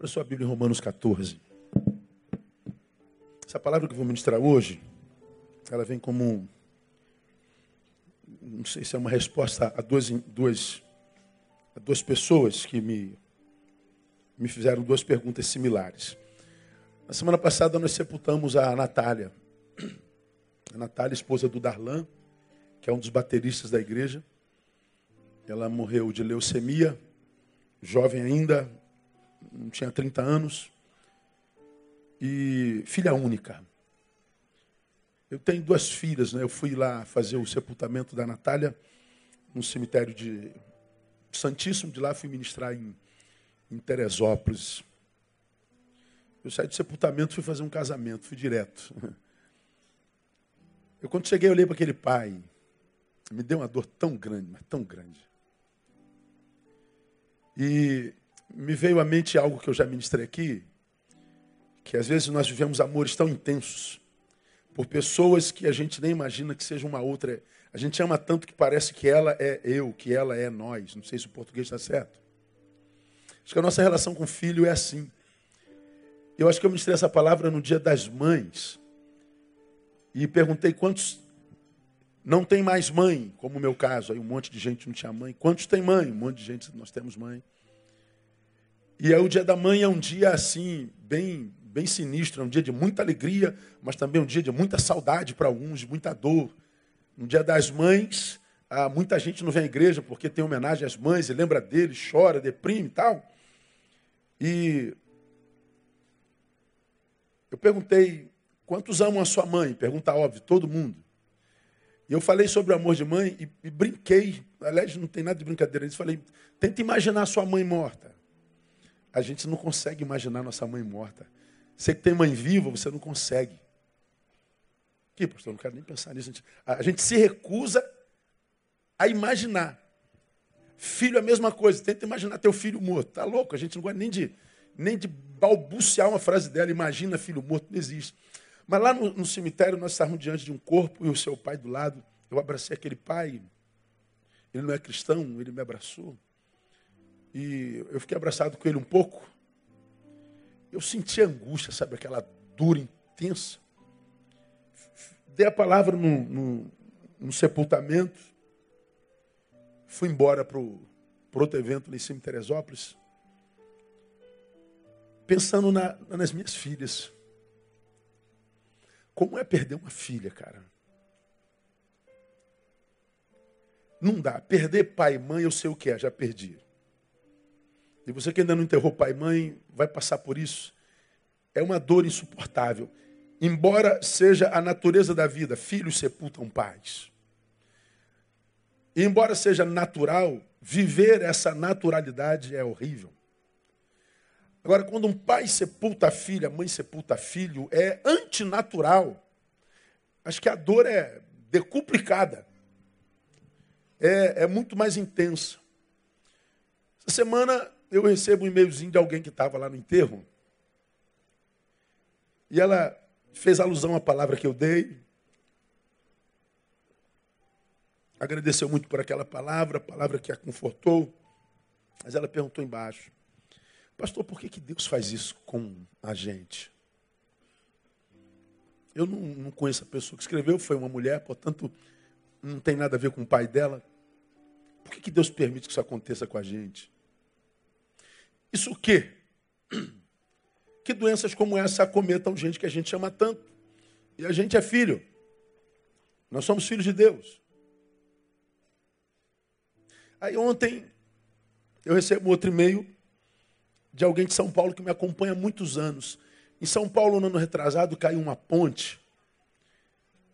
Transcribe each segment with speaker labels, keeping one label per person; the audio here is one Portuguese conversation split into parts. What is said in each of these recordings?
Speaker 1: Abra sua Bíblia em Romanos 14. Essa palavra que eu vou ministrar hoje, ela vem como, não sei se é uma resposta a duas, duas, a duas pessoas que me, me fizeram duas perguntas similares. Na semana passada nós sepultamos a Natália. A Natália, esposa do Darlan, que é um dos bateristas da igreja. Ela morreu de leucemia, jovem ainda, não tinha 30 anos, e filha única. Eu tenho duas filhas, né? Eu fui lá fazer o sepultamento da Natália no cemitério de Santíssimo, de lá fui ministrar em, em Teresópolis. Eu saí do sepultamento, fui fazer um casamento, fui direto. Eu quando cheguei, eu olhei para aquele pai, me deu uma dor tão grande, mas tão grande. E me veio à mente algo que eu já ministrei aqui, que às vezes nós vivemos amores tão intensos por pessoas que a gente nem imagina que seja uma outra. A gente ama tanto que parece que ela é eu, que ela é nós. Não sei se o português está certo. Acho que a nossa relação com o filho é assim. Eu acho que eu ministrei essa palavra no dia das mães. E perguntei quantos não tem mais mãe, como o meu caso. Aí um monte de gente não tinha mãe. Quantos tem mãe? Um monte de gente, nós temos mãe. E aí o dia da mãe é um dia assim, bem, bem sinistro, é um dia de muita alegria, mas também um dia de muita saudade para alguns, muita dor. No dia das mães, ah, muita gente não vem à igreja porque tem homenagem às mães e lembra deles, chora, deprime e tal. E eu perguntei, quantos amam a sua mãe? Pergunta óbvia, todo mundo. E eu falei sobre o amor de mãe e, e brinquei. Aliás, não tem nada de brincadeira. Eu falei, tenta imaginar a sua mãe morta. A gente não consegue imaginar nossa mãe morta. Você que tem mãe viva, você não consegue. Que, pastor, não quero nem pensar nisso. A gente, a gente se recusa a imaginar. Filho é a mesma coisa. Tenta imaginar teu filho morto. Tá louco? A gente não gosta nem de, nem de balbuciar uma frase dela. Imagina filho morto. Não existe. Mas lá no, no cemitério nós estávamos diante de um corpo e o seu pai do lado. Eu abracei aquele pai. Ele não é cristão, ele me abraçou. E eu fiquei abraçado com ele um pouco. Eu senti angústia, sabe, aquela dor intensa. Dei a palavra no, no, no sepultamento. Fui embora para outro evento lá em cima em Teresópolis. Pensando na, nas minhas filhas. Como é perder uma filha, cara? Não dá. Perder pai e mãe, eu sei o que é, já perdi. E você que ainda não enterrou pai e mãe, vai passar por isso. É uma dor insuportável. Embora seja a natureza da vida, filhos sepultam pais. E embora seja natural, viver essa naturalidade é horrível. Agora, quando um pai sepulta a filha, a mãe sepulta filho, é antinatural. Acho que a dor é decuplicada. É, é muito mais intensa. Essa semana eu recebo um e-mailzinho de alguém que estava lá no enterro. E ela fez alusão à palavra que eu dei. Agradeceu muito por aquela palavra, a palavra que a confortou. Mas ela perguntou embaixo: Pastor, por que, que Deus faz isso com a gente? Eu não, não conheço a pessoa que escreveu, foi uma mulher, portanto, não tem nada a ver com o pai dela. Por que, que Deus permite que isso aconteça com a gente? Isso o quê? Que doenças como essa acometam gente que a gente ama tanto. E a gente é filho. Nós somos filhos de Deus. Aí ontem eu recebo outro e-mail de alguém de São Paulo que me acompanha há muitos anos. Em São Paulo, no ano retrasado, caiu uma ponte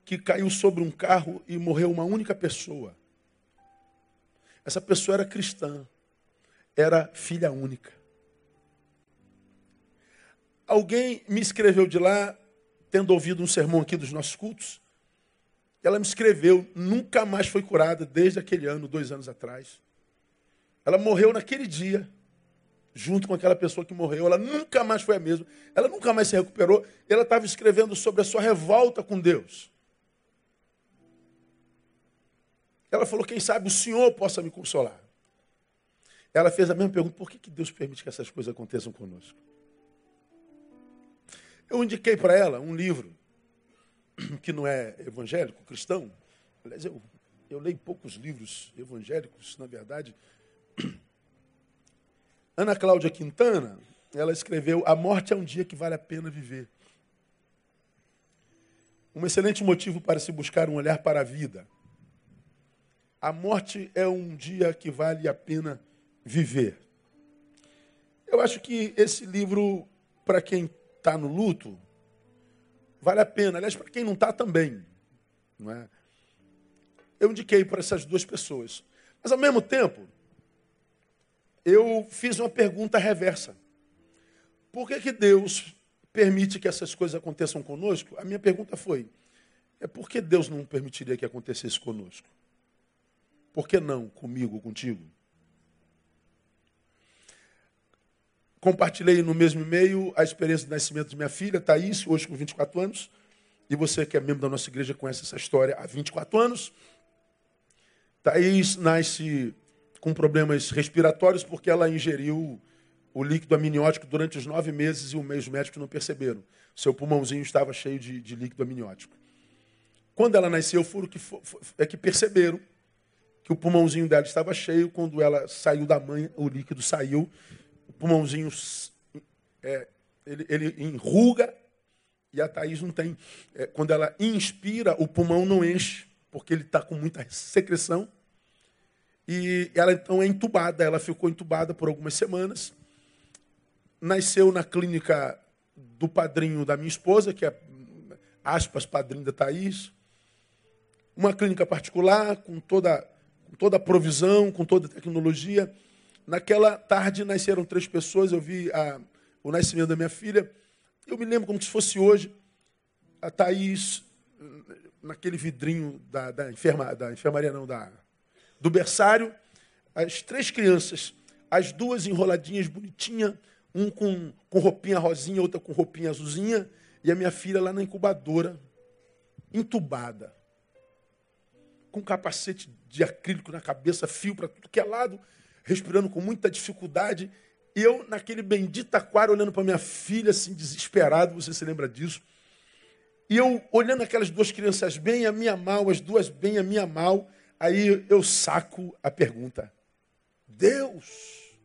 Speaker 1: que caiu sobre um carro e morreu uma única pessoa. Essa pessoa era cristã, era filha única. Alguém me escreveu de lá, tendo ouvido um sermão aqui dos nossos cultos. Ela me escreveu, nunca mais foi curada desde aquele ano, dois anos atrás. Ela morreu naquele dia, junto com aquela pessoa que morreu. Ela nunca mais foi a mesma. Ela nunca mais se recuperou. Ela estava escrevendo sobre a sua revolta com Deus. Ela falou: quem sabe o Senhor possa me consolar. Ela fez a mesma pergunta: por que, que Deus permite que essas coisas aconteçam conosco? Eu indiquei para ela um livro que não é evangélico, cristão. Aliás, eu, eu leio poucos livros evangélicos, na verdade. Ana Cláudia Quintana, ela escreveu A Morte é um Dia que Vale a Pena Viver. Um excelente motivo para se buscar um olhar para a vida. A morte é um dia que vale a pena viver. Eu acho que esse livro, para quem está no luto, vale a pena. Aliás, para quem não está também. Não é? Eu indiquei para essas duas pessoas. Mas, ao mesmo tempo, eu fiz uma pergunta reversa. Por que, que Deus permite que essas coisas aconteçam conosco? A minha pergunta foi: é por que Deus não permitiria que acontecesse conosco? Por que não comigo, contigo? Compartilhei no mesmo e-mail a experiência do nascimento de minha filha, Thaís, hoje com 24 anos. E você que é membro da nossa igreja conhece essa história há 24 anos. Thaís nasce com problemas respiratórios porque ela ingeriu o líquido amniótico durante os nove meses e um mês os médicos não perceberam. Seu pulmãozinho estava cheio de, de líquido amniótico. Quando ela nasceu, foram que, é que perceberam que o pulmãozinho dela estava cheio. Quando ela saiu da mãe, o líquido saiu o pulmãozinho é, ele, ele, enruga e a Thaís não tem. É, quando ela inspira, o pulmão não enche, porque ele está com muita secreção. E ela então é entubada. Ela ficou entubada por algumas semanas. Nasceu na clínica do padrinho da minha esposa, que é, aspas, padrinho da Thaís. Uma clínica particular, com toda, com toda a provisão, com toda a tecnologia. Naquela tarde nasceram três pessoas, eu vi a, o nascimento da minha filha. Eu me lembro como se fosse hoje. A Thaís, naquele vidrinho da, da, enferma, da enfermaria, não, da, do berçário. As três crianças, as duas enroladinhas, bonitinha, um com, com roupinha rosinha, outra com roupinha azulzinha, e a minha filha lá na incubadora, entubada, com capacete de acrílico na cabeça, fio para tudo que é lado respirando com muita dificuldade. E eu, naquele bendito aquário, olhando para minha filha, assim, desesperado, você se lembra disso? E eu olhando aquelas duas crianças bem a minha mal, as duas bem a minha mal, aí eu saco a pergunta: Deus,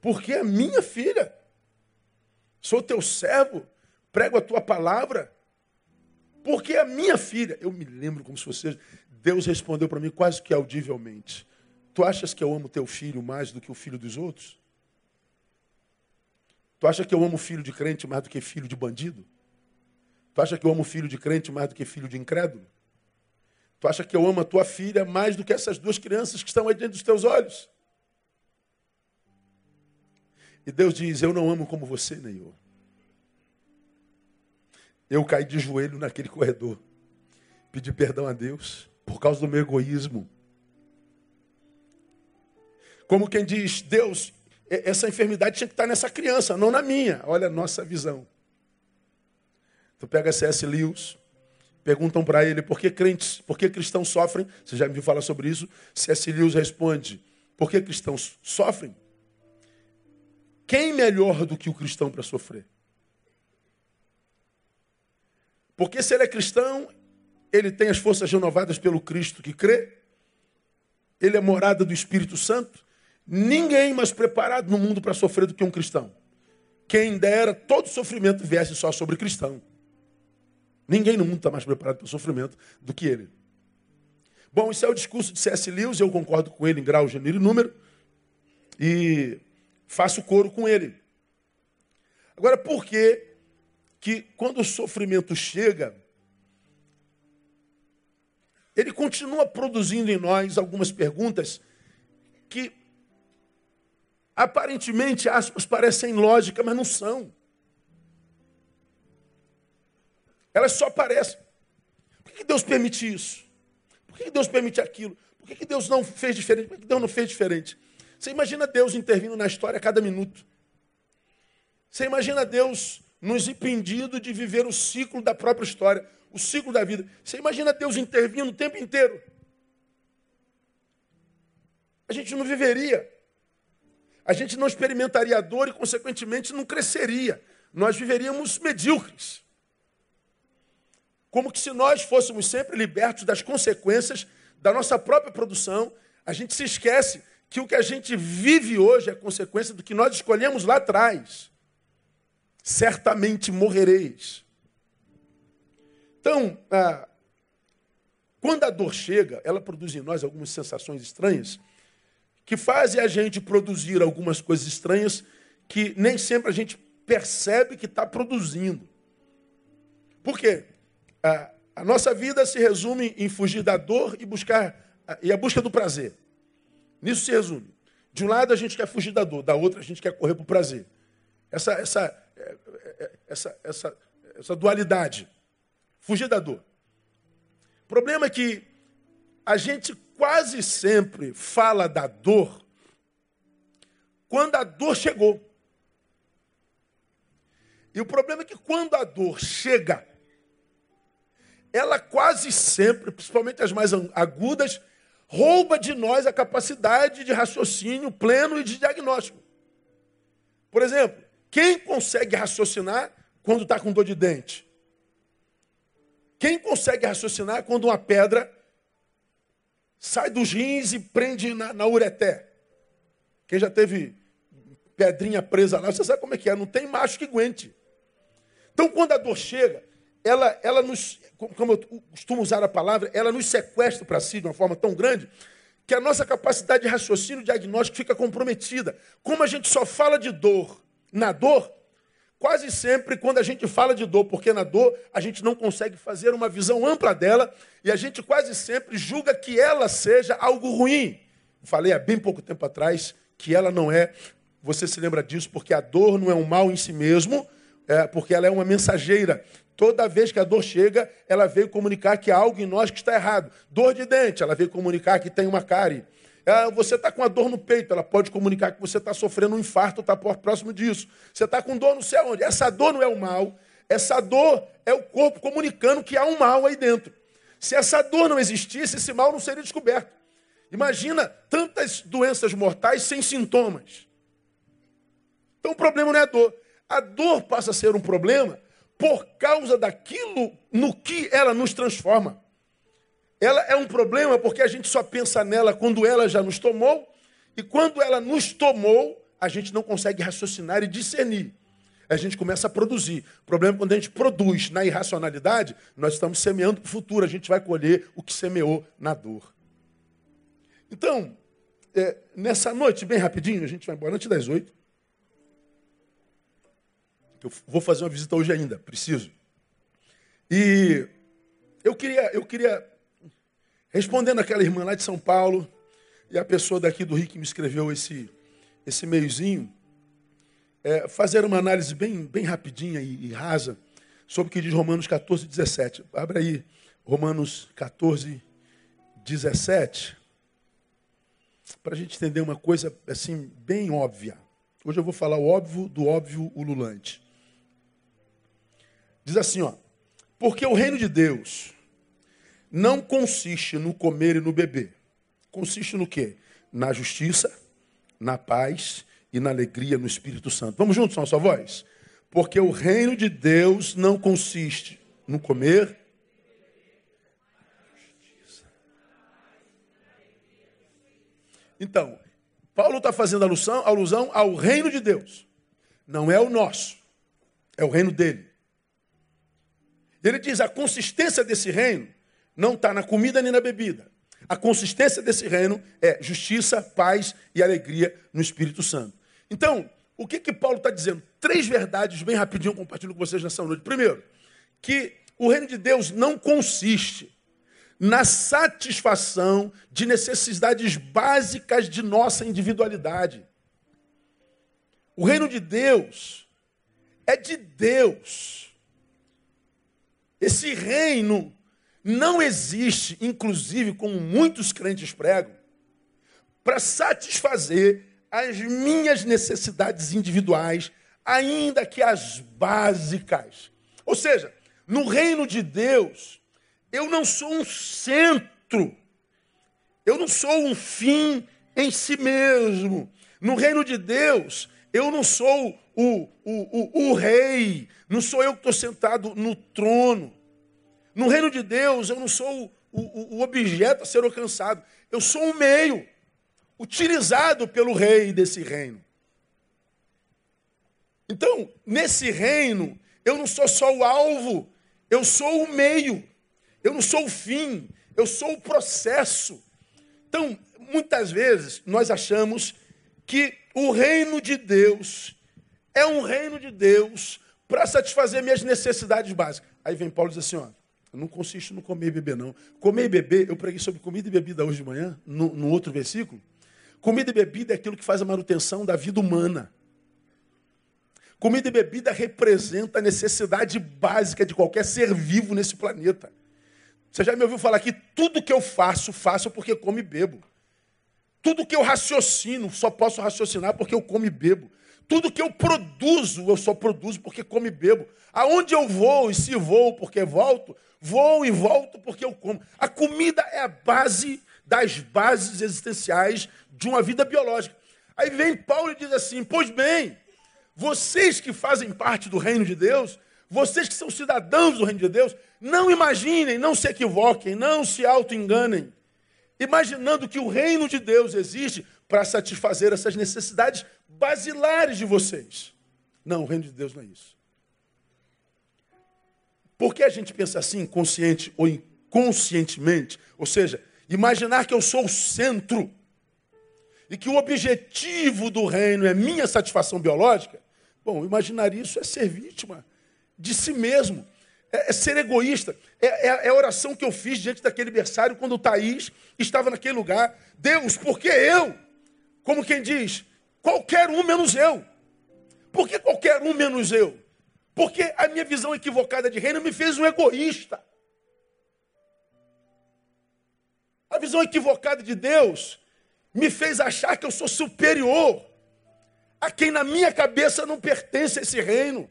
Speaker 1: por que a minha filha? Sou teu servo, prego a tua palavra. Por que a minha filha? Eu me lembro como se fosse. Deus respondeu para mim quase que audivelmente: Tu achas que eu amo teu filho mais do que o filho dos outros? Tu acha que eu amo filho de crente mais do que filho de bandido? Tu acha que eu amo filho de crente mais do que filho de incrédulo? Tu acha que eu amo a tua filha mais do que essas duas crianças que estão aí dentro dos teus olhos? E Deus diz: Eu não amo como você, Neil. Eu caí de joelho naquele corredor, pedi perdão a Deus por causa do meu egoísmo. Como quem diz, Deus, essa enfermidade tinha que estar nessa criança, não na minha. Olha a nossa visão. Tu pega C.S. Lewis, perguntam para ele por que crentes, por que cristãos sofrem. Você já me viu falar sobre isso? C.S. Lewis responde: por que cristãos sofrem? Quem melhor do que o cristão para sofrer? Porque se ele é cristão, ele tem as forças renovadas pelo Cristo que crê, ele é morada do Espírito Santo, Ninguém mais preparado no mundo para sofrer do que um cristão. Quem dera todo sofrimento viesse só sobre cristão. Ninguém no mundo está mais preparado para o sofrimento do que ele. Bom, esse é o discurso de C.S. Lewis, eu concordo com ele em grau, gênero e número, e faço coro com ele. Agora, por que que quando o sofrimento chega, ele continua produzindo em nós algumas perguntas que Aparentemente, aspas, parecem lógicas, mas não são. Elas só parecem. Por que Deus permite isso? Por que Deus permite aquilo? Por que Deus não fez diferente? Por que Deus não fez diferente? Você imagina Deus intervindo na história a cada minuto. Você imagina Deus nos impedindo de viver o ciclo da própria história, o ciclo da vida. Você imagina Deus intervindo o tempo inteiro. A gente não viveria a gente não experimentaria dor e, consequentemente, não cresceria. nós viveríamos medíocres. Como que se nós fôssemos sempre libertos das consequências da nossa própria produção, a gente se esquece que o que a gente vive hoje é consequência do que nós escolhemos lá atrás. Certamente morrereis. Então, ah, quando a dor chega, ela produz em nós algumas sensações estranhas que fazem a gente produzir algumas coisas estranhas que nem sempre a gente percebe que está produzindo. Por quê? A, a, nossa vida se resume em fugir da dor e buscar e a busca do prazer. Nisso se resume. De um lado a gente quer fugir da dor, da outra a gente quer correr para o prazer. Essa, essa, é, é, essa, essa, essa dualidade. Fugir da dor. O problema é que a gente quase sempre fala da dor quando a dor chegou. E o problema é que quando a dor chega, ela quase sempre, principalmente as mais agudas, rouba de nós a capacidade de raciocínio pleno e de diagnóstico. Por exemplo, quem consegue raciocinar quando está com dor de dente? Quem consegue raciocinar quando uma pedra sai dos rins e prende na, na ureté? Quem já teve pedrinha presa lá, você sabe como é que é, não tem macho que aguente. Então, quando a dor chega, ela, ela nos, como eu costumo usar a palavra, ela nos sequestra para si de uma forma tão grande que a nossa capacidade de raciocínio diagnóstico fica comprometida. Como a gente só fala de dor na dor, quase sempre quando a gente fala de dor, porque na dor a gente não consegue fazer uma visão ampla dela e a gente quase sempre julga que ela seja algo ruim. Falei há bem pouco tempo atrás que ela não é. Você se lembra disso porque a dor não é um mal em si mesmo, é, porque ela é uma mensageira. Toda vez que a dor chega, ela veio comunicar que há algo em nós que está errado. Dor de dente, ela veio comunicar que tem uma cárie. É, você está com a dor no peito, ela pode comunicar que você está sofrendo um infarto, está próximo disso. Você está com dor não sei aonde. Essa dor não é o mal, essa dor é o corpo comunicando que há um mal aí dentro. Se essa dor não existisse, esse mal não seria descoberto. Imagina tantas doenças mortais sem sintomas. Então o problema não é a dor. A dor passa a ser um problema por causa daquilo no que ela nos transforma. Ela é um problema porque a gente só pensa nela quando ela já nos tomou, e quando ela nos tomou, a gente não consegue raciocinar e discernir. A gente começa a produzir. O problema é quando a gente produz na irracionalidade, nós estamos semeando para o futuro, a gente vai colher o que semeou na dor. Então, é, nessa noite, bem rapidinho, a gente vai embora antes das oito. Eu vou fazer uma visita hoje ainda, preciso. E eu queria, eu queria respondendo aquela irmã lá de São Paulo e a pessoa daqui do Rio que me escreveu esse esse meiozinho, é, fazer uma análise bem, bem rapidinha e, e, rasa sobre o que diz Romanos 14, 17. Abre aí Romanos 14, 17, para a gente entender uma coisa assim bem óbvia. Hoje eu vou falar o óbvio do óbvio ululante. Diz assim, ó: Porque o reino de Deus não consiste no comer e no beber. Consiste no quê? Na justiça, na paz e na alegria no Espírito Santo. Vamos juntos, nossa voz? Porque o reino de Deus não consiste no comer. Então, Paulo está fazendo alusão, alusão ao reino de Deus. Não é o nosso, é o reino dele. Ele diz: a consistência desse reino não está na comida nem na bebida. A consistência desse reino é justiça, paz e alegria no Espírito Santo. Então, o que que Paulo está dizendo? Três verdades, bem rapidinho, compartilho com vocês nessa noite. Primeiro, que o reino de Deus não consiste na satisfação de necessidades básicas de nossa individualidade. O reino de Deus é de Deus. Esse reino não existe, inclusive, como muitos crentes pregam, para satisfazer as minhas necessidades individuais, ainda que as básicas. Ou seja, no reino de Deus, eu não sou um centro, eu não sou um fim em si mesmo. No reino de Deus, Eu não sou o, o, o, o rei, não sou eu que estou sentado no trono. No reino de Deus, eu não sou o, o, o objeto a ser alcançado. Eu sou um meio utilizado pelo rei desse reino. Então, nesse reino, eu não sou só o alvo, eu sou o meio. Eu não sou o fim, eu sou o processo. Então, muitas vezes nós achamos que o reino de Deus é um reino de Deus para satisfazer minhas necessidades básicas. Aí vem Paulo e diz assim: ó, não consiste no comer e beber, não. Comer e beber, eu preguei sobre comida e bebida hoje de manhã, no, no outro versículo. Comida e bebida é aquilo que faz a manutenção da vida humana. Comida e bebida representa a necessidade básica de qualquer ser vivo nesse planeta. Você já me ouviu falar que tudo que eu faço, faço porque como e bebo. Tudo que eu raciocino, só posso raciocinar porque eu como e bebo. Tudo que eu produzo, eu só produzo porque como e bebo. Aonde eu vou e se vou porque volto, vou e volto porque eu como. A comida é a base das bases existenciais de uma vida biológica. Aí vem Paulo e diz assim: Pois bem, vocês que fazem parte do reino de Deus, vocês que são cidadãos do reino de Deus, não imaginem, não se equivoquem, não se auto-enganem, imaginando que o reino de Deus existe para satisfazer essas necessidades basilares de vocês. Não, o reino de Deus não é isso. Por que a gente pensa assim, consciente ou inconscientemente? Ou seja, imaginar que eu sou o centro e que o objetivo do reino é minha satisfação biológica. Bom, imaginar isso é ser vítima de si mesmo. É, é ser egoísta. É, é, é, a oração que eu fiz diante daquele berçário quando o Thaís estava naquele lugar. Deus, por que eu? Como quem diz, qualquer um menos eu. Por que qualquer um menos eu? Porque a minha visão equivocada de reino me fez um egoísta. A visão equivocada de Deus me fez achar que eu sou superior a quem na minha cabeça não pertence a esse reino.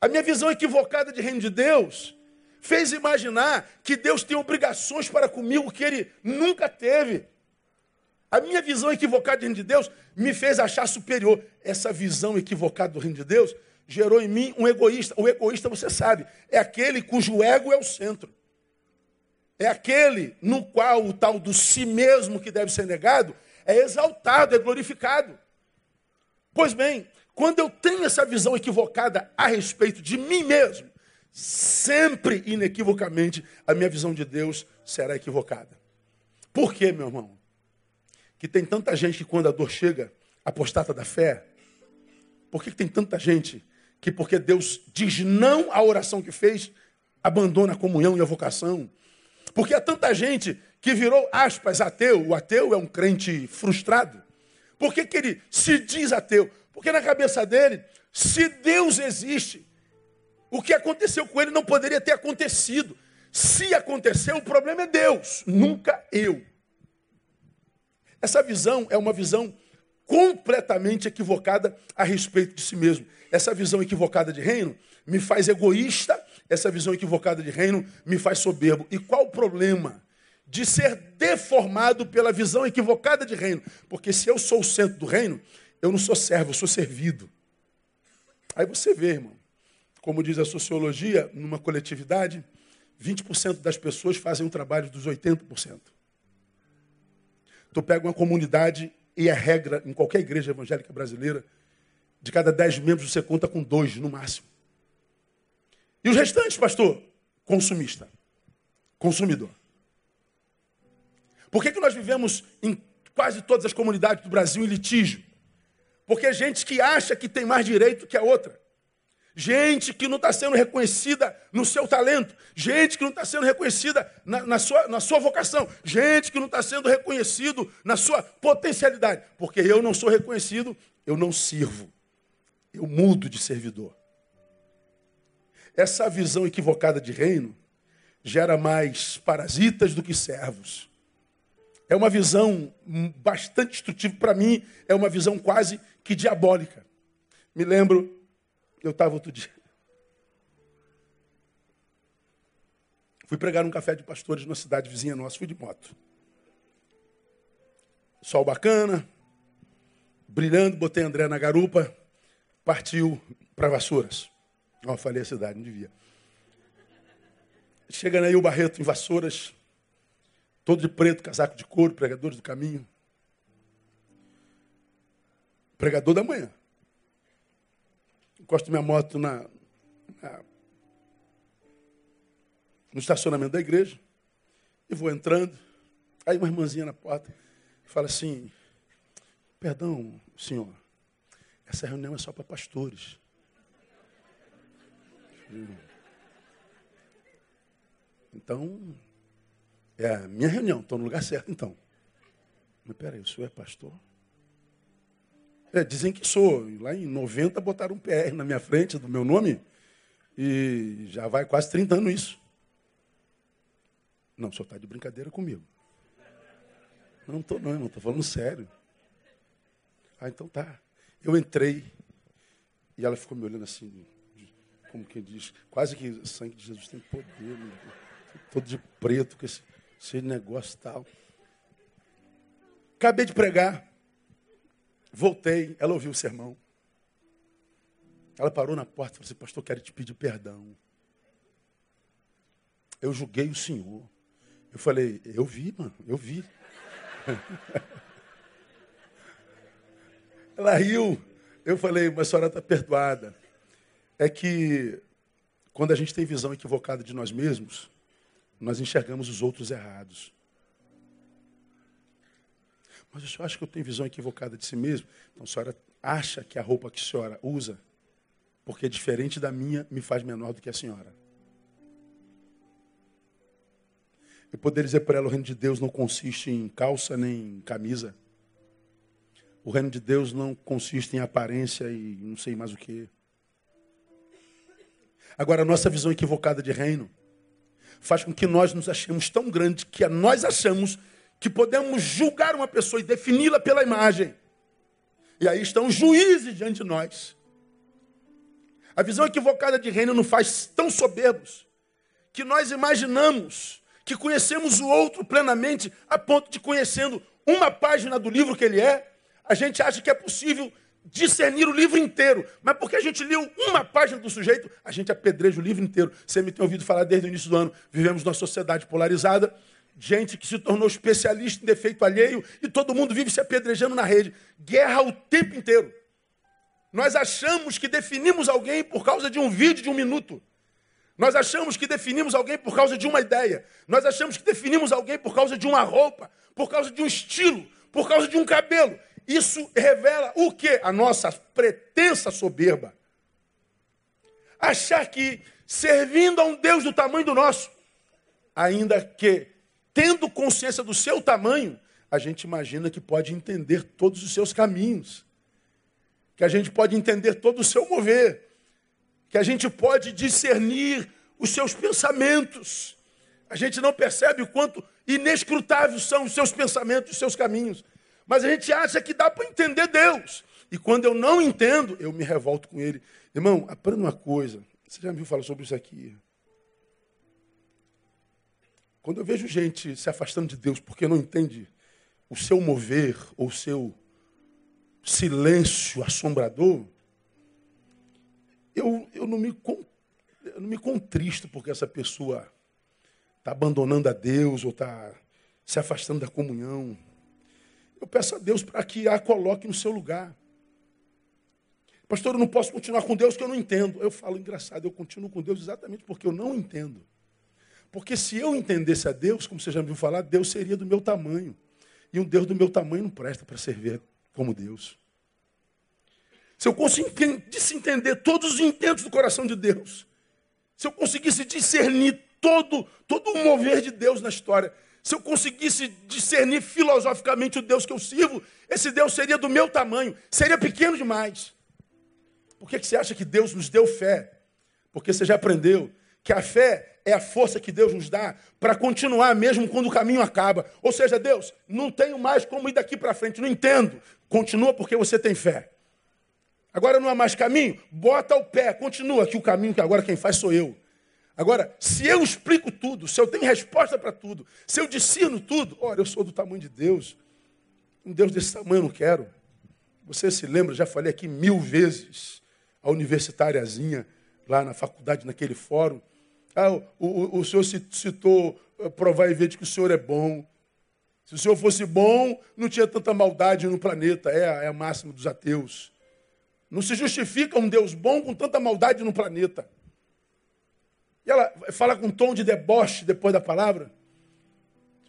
Speaker 1: A minha visão equivocada de reino de Deus fez imaginar que Deus tem obrigações para comigo que ele nunca teve. A minha visão equivocada de reino de Deus me fez achar superior. Essa visão equivocada do reino de Deus gerou em mim um egoísta. O egoísta, você sabe, é aquele cujo ego é o centro. É aquele no qual o tal do si mesmo que deve ser negado é exaltado, é glorificado. Pois bem, quando eu tenho essa visão equivocada a respeito de mim mesmo, sempre, inequivocamente, a minha visão de Deus será equivocada. Por quê, meu irmão? Que tem tanta gente que quando a dor chega, apostata da fé. Por que, que tem tanta gente que, porque Deus diz não à oração que fez, abandona a comunhão e a vocação? Porque há tanta gente que virou, aspas, ateu. O ateu é um crente frustrado. Por que, que ele se diz ateu? Porque na cabeça dele, se Deus existe, o que aconteceu com ele não poderia ter acontecido. Se aconteceu, o problema é Deus, nunca eu. Essa visão é uma visão completamente equivocada a respeito de si mesmo. Essa visão equivocada de reino me faz egoísta, essa visão equivocada de reino me faz soberbo. E qual o problema de ser deformado pela visão equivocada de reino? Porque se eu sou o centro do reino, eu não sou servo, eu sou servido. Aí você vê, irmão, como diz a sociologia, numa coletividade, 20% das pessoas fazem o trabalho dos 80%. Tu pega uma comunidade e é regra em qualquer igreja evangélica brasileira, de cada 10 membros você conta com dois no máximo. E os restantes, pastor? Consumista. Consumidor. Por que, que nós vivemos em quase todas as comunidades do Brasil em litígio? Porque é gente que acha que tem mais direito que a outra. Gente que não está sendo reconhecida no seu talento. Gente que não está sendo reconhecida na, na, sua, na sua vocação. Gente que não está sendo reconhecido na sua potencialidade. Porque eu não sou reconhecido, eu não sirvo. Eu mudo de servidor. Essa visão equivocada de reino gera mais parasitas do que servos. É uma visão bastante destrutiva para mim, é uma visão quase que diabólica. Me lembro, eu estava outro dia. Fui pregar um café de pastores numa cidade vizinha nossa, fui de moto. Sol bacana, brilhando, botei André na garupa, partiu para Vassouras. Ó, falei a cidade, não devia. Chegando aí o Barreto em Vassouras, todo de preto, casaco de couro, pregadores do caminho. Pregador da manhã. Encosto minha moto na, na, no estacionamento da igreja e vou entrando. Aí uma irmãzinha na porta fala assim: Perdão, senhor, essa reunião é só para pastores. Então, é a minha reunião, estou no lugar certo então. Mas peraí, o senhor é pastor? É, dizem que sou. Lá em 90 botaram um PR na minha frente do meu nome. E já vai quase 30 anos isso. Não, o senhor está de brincadeira comigo. Não estou não, irmão, estou falando sério. Ah, então tá. Eu entrei e ela ficou me olhando assim, como quem diz, quase que o sangue de Jesus tem poder, todo de preto, com esse, esse negócio tal. Acabei de pregar, voltei, ela ouviu o sermão. Ela parou na porta e falou assim, pastor, quero te pedir perdão. Eu julguei o senhor. Eu falei, eu vi, mano, eu vi. Ela riu. Eu falei, mas a senhora está perdoada. É que quando a gente tem visão equivocada de nós mesmos, nós enxergamos os outros errados. Mas a senhora acha que eu tenho visão equivocada de si mesmo? Então a senhora acha que a roupa que a senhora usa, porque é diferente da minha, me faz menor do que a senhora. Eu poderia dizer para ela: o reino de Deus não consiste em calça nem em camisa. O reino de Deus não consiste em aparência e não sei mais o que. Agora, a nossa visão equivocada de reino faz com que nós nos achemos tão grandes que nós achamos que podemos julgar uma pessoa e defini-la pela imagem. E aí estão os juízes diante de nós. A visão equivocada de reino nos faz tão soberbos que nós imaginamos que conhecemos o outro plenamente, a ponto de conhecendo uma página do livro que ele é, a gente acha que é possível discernir o livro inteiro. Mas porque a gente leu uma página do sujeito, a gente apedreja o livro inteiro. Você me tem ouvido falar desde o início do ano. Vivemos numa sociedade polarizada, gente que se tornou especialista em defeito alheio e todo mundo vive se apedrejando na rede. Guerra o tempo inteiro. Nós achamos que definimos alguém por causa de um vídeo de um minuto. Nós achamos que definimos alguém por causa de uma ideia. Nós achamos que definimos alguém por causa de uma roupa, por causa de um estilo, por causa de um cabelo. Isso revela o que? A nossa pretensa soberba. Achar que servindo a um Deus do tamanho do nosso, ainda que tendo consciência do seu tamanho, a gente imagina que pode entender todos os seus caminhos, que a gente pode entender todo o seu mover, que a gente pode discernir os seus pensamentos. A gente não percebe o quanto inescrutáveis são os seus pensamentos, os seus caminhos. Mas a gente acha que dá para entender Deus. E quando eu não entendo, eu me revolto com ele. Irmão, aprenda uma coisa. Você já me viu falar sobre isso aqui? Quando eu vejo gente se afastando de Deus porque não entende o seu mover ou o seu silêncio assombrador, eu, eu, não me, eu não me contristo porque essa pessoa está abandonando a Deus ou está se afastando da comunhão. Eu peço a Deus para que a coloque no seu lugar. Pastor, eu não posso continuar com Deus que eu não entendo. Eu falo, engraçado, eu continuo com Deus exatamente porque eu não entendo. Porque se eu entendesse a Deus, como você já me viu falar, Deus seria do meu tamanho. E um Deus do meu tamanho não presta para servir como Deus se eu conseguisse entender todos os intentos do coração de Deus, se eu conseguisse discernir todo, todo o mover de Deus na história, se eu conseguisse discernir filosoficamente o Deus que eu sirvo, esse Deus seria do meu tamanho, seria pequeno demais. Por que, que você acha que Deus nos deu fé? Porque você já aprendeu que a fé é a força que Deus nos dá para continuar mesmo quando o caminho acaba. Ou seja, Deus, não tenho mais como ir daqui para frente, não entendo. Continua porque você tem fé. Agora não há mais caminho? Bota o pé, continua que o caminho que agora quem faz sou eu. Agora, se eu explico tudo, se eu tenho resposta para tudo, se eu discerno tudo, olha, eu sou do tamanho de Deus. Um Deus desse tamanho eu não quero. Você se lembra, já falei aqui mil vezes, a universitáriazinha lá na faculdade, naquele fórum. Ah, o, o, o senhor citou eh, provar e ver de que o senhor é bom. Se o senhor fosse bom, não tinha tanta maldade no planeta. É, é a máxima dos ateus. Não se justifica um Deus bom com tanta maldade no planeta. E ela fala com um tom de deboche depois da palavra.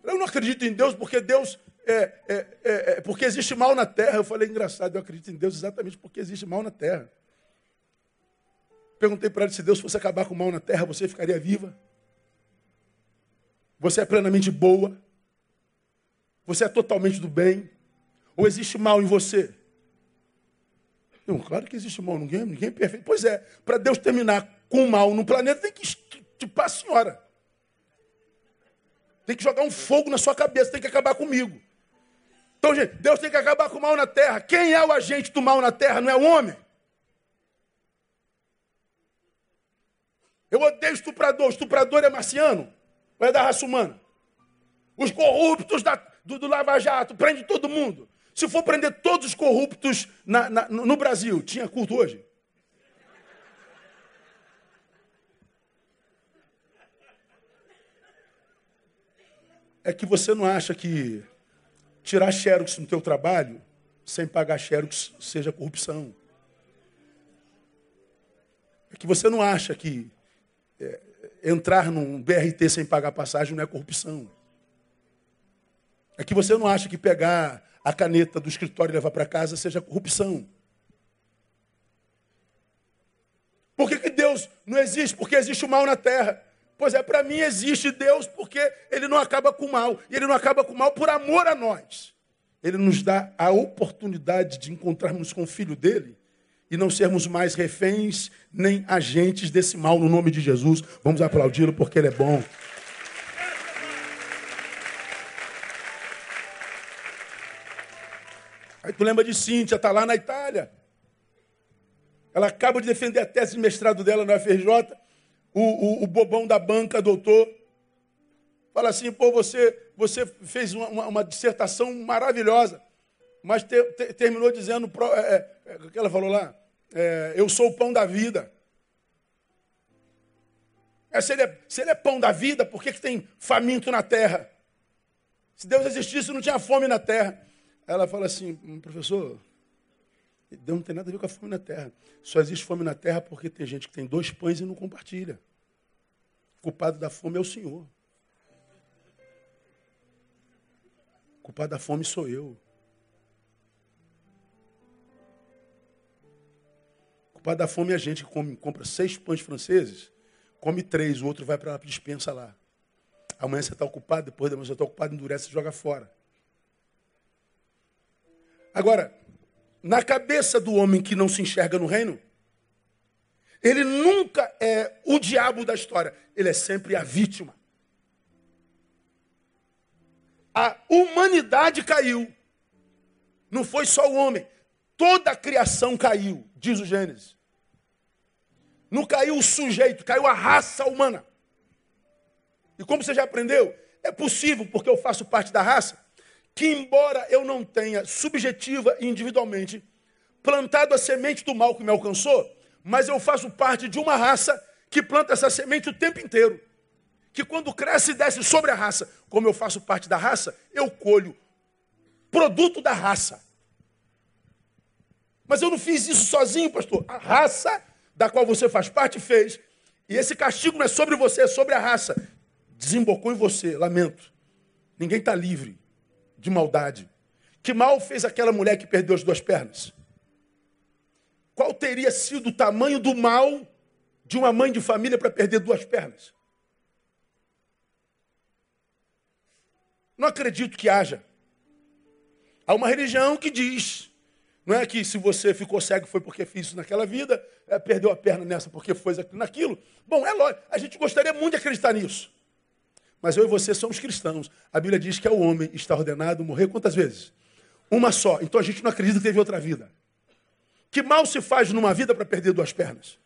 Speaker 1: Eu não acredito em Deus porque Deus é, é, é, é, porque existe mal na terra. Eu falei, engraçado, eu acredito em Deus exatamente porque existe mal na terra. Perguntei para ele se Deus fosse acabar com o mal na terra, você ficaria viva? Você é plenamente boa? Você é totalmente do bem? Ou existe mal em você? Não, claro que existe mal, ninguém, ninguém é perfeito. Pois é, para Deus terminar com o mal no planeta, tem que estupar a senhora. Tem que jogar um fogo na sua cabeça, tem que acabar comigo. Então, gente, Deus tem que acabar com o mal na terra. Quem é o agente do mal na terra? Não é o homem. Eu odeio estuprador. Estuprador é marciano? Ou é da raça humana? Os corruptos da, do, do Lava Jato, prende todo mundo. Se for prender todos os corruptos na, na, no Brasil, tinha culto hoje? É que você não acha que tirar xerox no teu trabalho sem pagar xerox seja corrupção. É que você não acha que é, entrar num BRT sem pagar passagem não é corrupção. É que você não acha que pegar a caneta do escritório e levar para casa seja corrupção. Por que, que Deus não existe? Porque existe o mal na terra. Pois é, para mim existe Deus porque ele não acaba com o mal. E ele não acaba com o mal por amor a nós. Ele nos dá a oportunidade de encontrarmos com o Filho dele e não sermos mais reféns nem agentes desse mal no nome de Jesus. Vamos aplaudi-lo porque ele é bom. Aí tu lembra de Cíntia, está lá na Itália. Ela acaba de defender a tese de mestrado dela na FRJ o, o, o bobão da banca, doutor, fala assim, pô, você, você fez uma, uma, uma dissertação maravilhosa, mas te, te, terminou dizendo, é, é, é, o que ela falou lá? É, eu sou o pão da vida. É, se, ele é, se ele é pão da vida, por que, que tem faminto na terra? Se Deus existisse, não tinha fome na terra. Ela fala assim, hum, professor, Deus não tem nada a ver com a fome na terra. Só existe fome na terra porque tem gente que tem dois pães e não compartilha. O culpado da fome é o Senhor. O culpado da fome sou eu. Culpado da fome a gente que come, compra seis pães franceses, come três, o outro vai para a dispensa lá. Amanhã você está ocupado, depois da manhã você está ocupado, endurece e joga fora. Agora, na cabeça do homem que não se enxerga no reino, ele nunca é o diabo da história, ele é sempre a vítima. A humanidade caiu. Não foi só o homem. Toda a criação caiu, diz o Gênesis. Não caiu o sujeito, caiu a raça humana. E como você já aprendeu, é possível, porque eu faço parte da raça, que, embora eu não tenha subjetiva e individualmente plantado a semente do mal que me alcançou, mas eu faço parte de uma raça que planta essa semente o tempo inteiro. Que quando cresce e desce sobre a raça, como eu faço parte da raça, eu colho produto da raça. Mas eu não fiz isso sozinho, pastor. A raça da qual você faz parte fez. E esse castigo não é sobre você, é sobre a raça. Desembocou em você, lamento. Ninguém está livre de maldade. Que mal fez aquela mulher que perdeu as duas pernas? Qual teria sido o tamanho do mal de uma mãe de família para perder duas pernas? Não acredito que haja. Há uma religião que diz, não é que se você ficou cego foi porque fez isso naquela vida, é, perdeu a perna nessa porque foi naquilo. Bom, é lógico, a gente gostaria muito de acreditar nisso. Mas eu e você somos cristãos. A Bíblia diz que é o homem está ordenado morrer quantas vezes? Uma só. Então a gente não acredita que teve outra vida. Que mal se faz numa vida para perder duas pernas?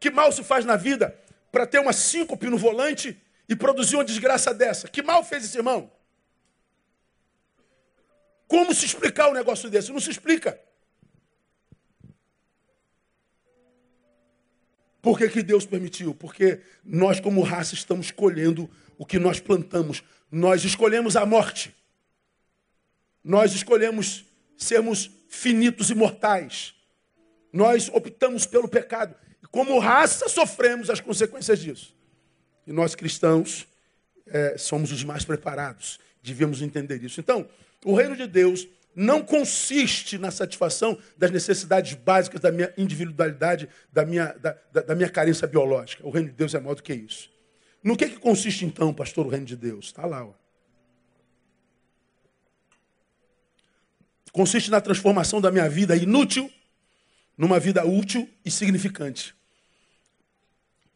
Speaker 1: Que mal se faz na vida para ter uma síncope no volante e produzir uma desgraça dessa? Que mal fez esse irmão? Como se explicar um negócio desse? Não se explica. Por que, que Deus permitiu? Porque nós, como raça, estamos colhendo o que nós plantamos. Nós escolhemos a morte. Nós escolhemos sermos finitos e mortais. Nós optamos pelo pecado. E como raça, sofremos as consequências disso. E nós cristãos é, somos os mais preparados. Devíamos entender isso. Então, o reino de Deus não consiste na satisfação das necessidades básicas da minha individualidade, da minha, da, da, da minha carência biológica. O reino de Deus é maior do que isso. No que, que consiste então, pastor, o reino de Deus? Está lá. Ó. Consiste na transformação da minha vida inútil numa vida útil e significante.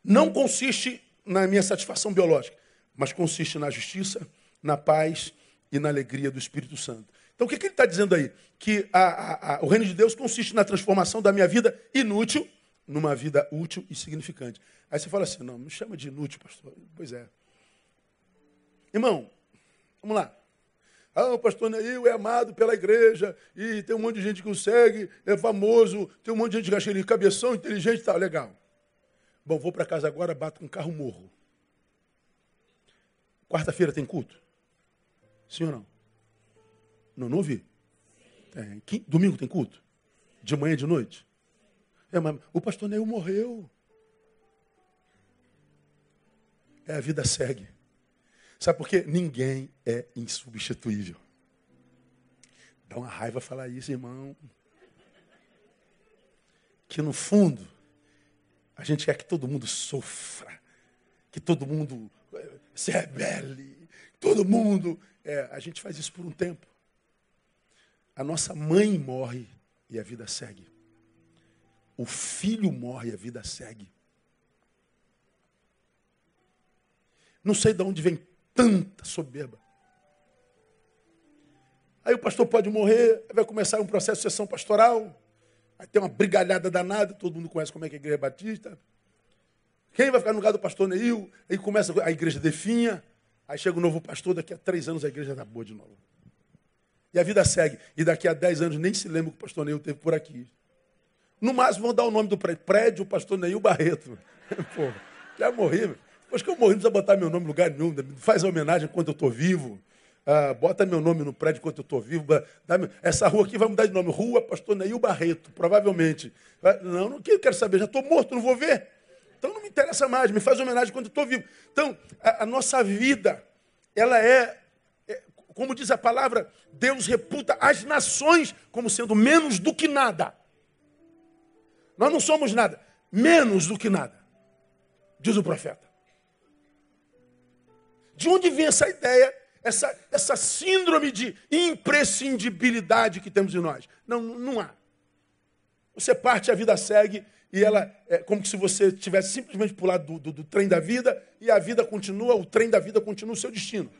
Speaker 1: Não consiste na minha satisfação biológica, mas consiste na justiça, na paz e na alegria do Espírito Santo. Então o que, que ele está dizendo aí? Que a, a, a, o reino de Deus consiste na transformação da minha vida inútil numa vida útil e significante. Aí você fala assim, não, me chama de inútil, pastor. Pois é. Irmão, vamos lá. Ah, o pastor Neil é amado pela igreja, e tem um monte de gente que o segue, é famoso, tem um monte de gente que acha ele cabeção, inteligente e tal, legal. Bom, vou para casa agora, bato com um carro, morro. Quarta-feira tem culto? Sim ou não? Não, não ouvi. Tem. Domingo tem culto? De manhã e de noite? É, mas o pastor Neil morreu. É, a vida segue. Sabe por quê? Ninguém é insubstituível. Dá uma raiva falar isso, irmão. Que no fundo, a gente quer que todo mundo sofra, que todo mundo eh, se rebele, todo mundo. É, a gente faz isso por um tempo. A nossa mãe morre e a vida segue. O filho morre e a vida segue. Não sei de onde vem tanta soberba. Aí o pastor pode morrer, vai começar um processo de sessão pastoral, aí tem uma brigalhada danada, todo mundo conhece como é que é a igreja batista. Quem vai ficar no lugar do pastor Neil? Aí começa a igreja definha, aí chega o novo pastor, daqui a três anos a igreja está boa de novo. E a vida segue. E daqui a dez anos nem se lembra que o pastor Neil teve por aqui. No máximo vão dar o nome do prédio. Prédio Pastor Neil Barreto. Pô, já morri. Depois que eu morri, não precisa botar meu nome em lugar nenhum. Faz a homenagem enquanto eu estou vivo. Ah, bota meu nome no prédio enquanto eu estou vivo. Essa rua aqui vai mudar de nome. Rua Pastor Neil Barreto, provavelmente. Não, não quero saber. Já estou morto, não vou ver. Então não me interessa mais. Me faz homenagem quando estou vivo. Então, a, a nossa vida, ela é é, como diz a palavra, Deus reputa as nações como sendo menos do que nada. Nós não somos nada, menos do que nada, diz o profeta. De onde vem essa ideia, essa, essa síndrome de imprescindibilidade que temos em nós? Não, não há. Você parte, a vida segue, e ela é como se você tivesse simplesmente pulado do, do, do trem da vida, e a vida continua, o trem da vida continua o seu destino.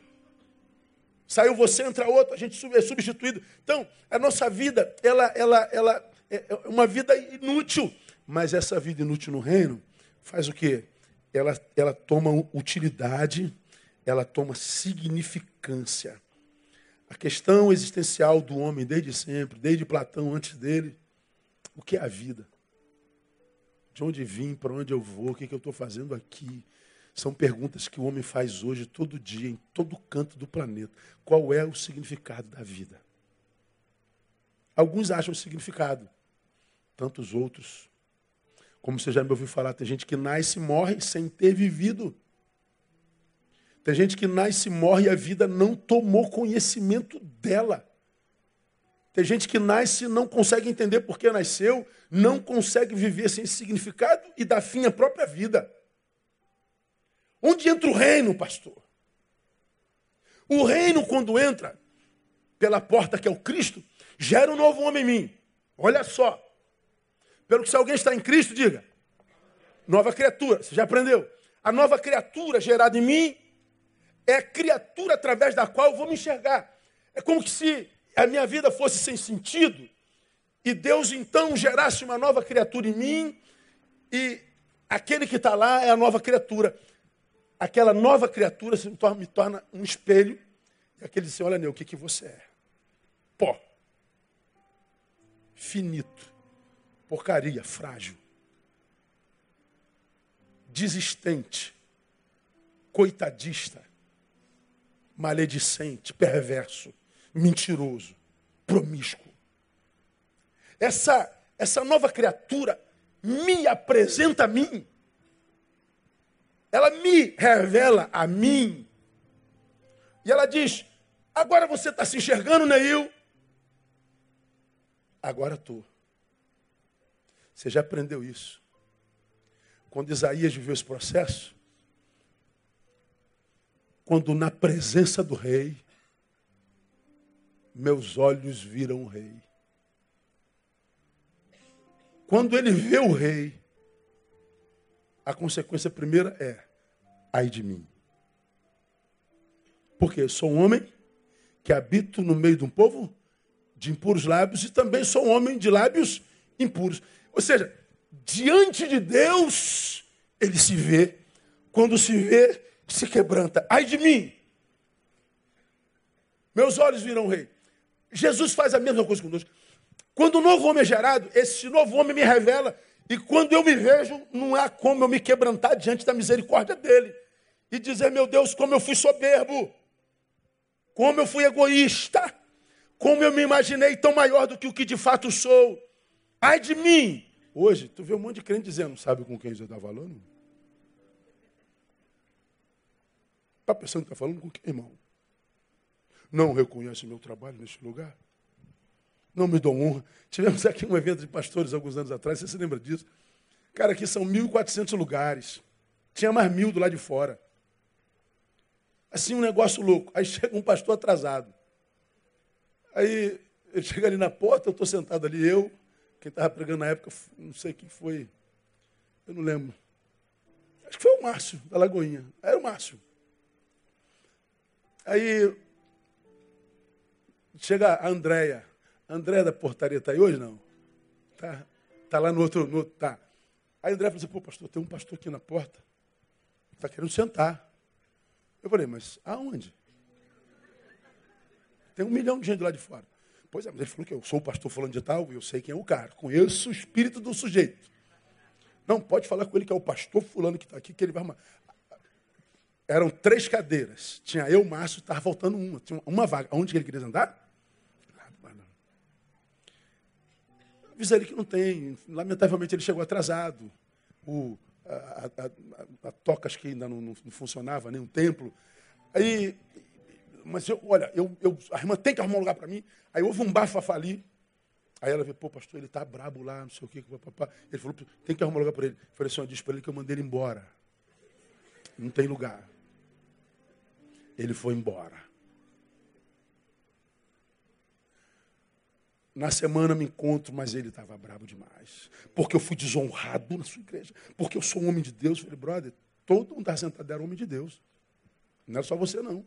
Speaker 1: Saiu você, entra outro, a gente é substituído. Então, a nossa vida, ela, ela, ela é, é uma vida inútil. Mas essa vida inútil no reino faz o quê? Ela, ela toma utilidade, ela toma significância. A questão existencial do homem desde sempre, desde Platão, antes dele, o que é a vida? De onde vim, para onde eu vou, o que, que eu estou fazendo aqui? São perguntas que o homem faz hoje, todo dia, em todo canto do planeta. Qual é o significado da vida? Alguns acham significado, tantos outros. Como você já me ouviu falar, tem gente que nasce e morre sem ter vivido. Tem gente que nasce e morre e a vida não tomou conhecimento dela. Tem gente que nasce e não consegue entender por que nasceu, não consegue viver sem significado e dá fim à própria vida. Onde entra o reino, pastor? O reino, quando entra pela porta que é o Cristo, gera um novo homem em mim. Olha só. Pelo que se alguém está em Cristo, diga. Nova criatura. Você já aprendeu? A nova criatura gerada em mim é a criatura através da qual eu vou me enxergar. É como se a minha vida fosse sem sentido e Deus então gerasse uma nova criatura em mim e aquele que está lá é a nova criatura. Aquela nova criatura se torna, me torna um espelho e aquele diz assim, olha, Neu, o que, que você é? Pó. Finito. Porcaria, frágil. Desistente. Coitadista. Maledicente, perverso, mentiroso, promíscuo. Essa, essa nova criatura me apresenta a mim. Ela me revela a mim. E ela diz: Agora você está se enxergando, Neil? Agora estou. Você já aprendeu isso. Quando Isaías viveu esse processo, quando na presença do rei, meus olhos viram o rei. Quando ele vê o rei, a consequência primeira é: ai de mim. Porque sou um homem que habito no meio de um povo de impuros lábios e também sou um homem de lábios impuros. Ou seja, diante de Deus, ele se vê, quando se vê, se quebranta. Ai de mim! Meus olhos viram o rei. Jesus faz a mesma coisa conosco. Quando o novo homem é gerado, esse novo homem me revela. E quando eu me vejo, não há como eu me quebrantar diante da misericórdia dele. E dizer, meu Deus, como eu fui soberbo. Como eu fui egoísta. Como eu me imaginei tão maior do que o que de fato sou. Ai de mim. Hoje, tu vê um monte de crente dizendo, sabe com quem você está falando? Está pensando que está falando com quem, irmão? Não reconhece meu trabalho neste lugar? não me dou honra. Tivemos aqui um evento de pastores alguns anos atrás, você se lembra disso? Cara, aqui são 1.400 lugares. Tinha mais mil do lado de fora. Assim, um negócio louco. Aí chega um pastor atrasado. Aí ele chega ali na porta, eu estou sentado ali, eu, quem estava pregando na época, não sei quem foi, eu não lembro. Acho que foi o Márcio, da Lagoinha. Era o Márcio. Aí chega a Andréia. André da portaria está aí hoje? Não. Tá, tá lá no outro, no. Tá. Aí André falou assim, pô, pastor, tem um pastor aqui na porta. Está querendo sentar. Eu falei, mas aonde? Tem um milhão de gente lá de fora. Pois é, mas ele falou que eu sou o pastor falando de tal, e eu sei quem é o cara. Conheço o espírito do sujeito. Não, pode falar com ele que é o pastor fulano que está aqui, que ele vai arrumar. Eram três cadeiras. Tinha eu, Márcio, estava faltando uma. Tinha uma vaga. Onde ele queria andar? Avisa ele que não tem. Lamentavelmente ele chegou atrasado. O, a, a, a, a que ainda não, não, não, funcionava, nem um templo. Aí, mas eu, olha, eu, eu, a irmã tem que arrumar um lugar para mim. Aí houve um bafafá ali. Aí ela veio, pô, pastor, ele tá brabo lá, não sei o quê. Papapá. Ele falou, tem que arrumar um lugar para ele. Eu falei assim, diz para ele que eu mandei ele embora. Não tem lugar. Ele foi embora. Na semana me encontro, mas ele estava bravo demais. Porque eu fui desonrado na sua igreja. Porque eu sou um homem de Deus. Eu falei, brother, todo mundo está sentado era homem de Deus. Não é só você, não.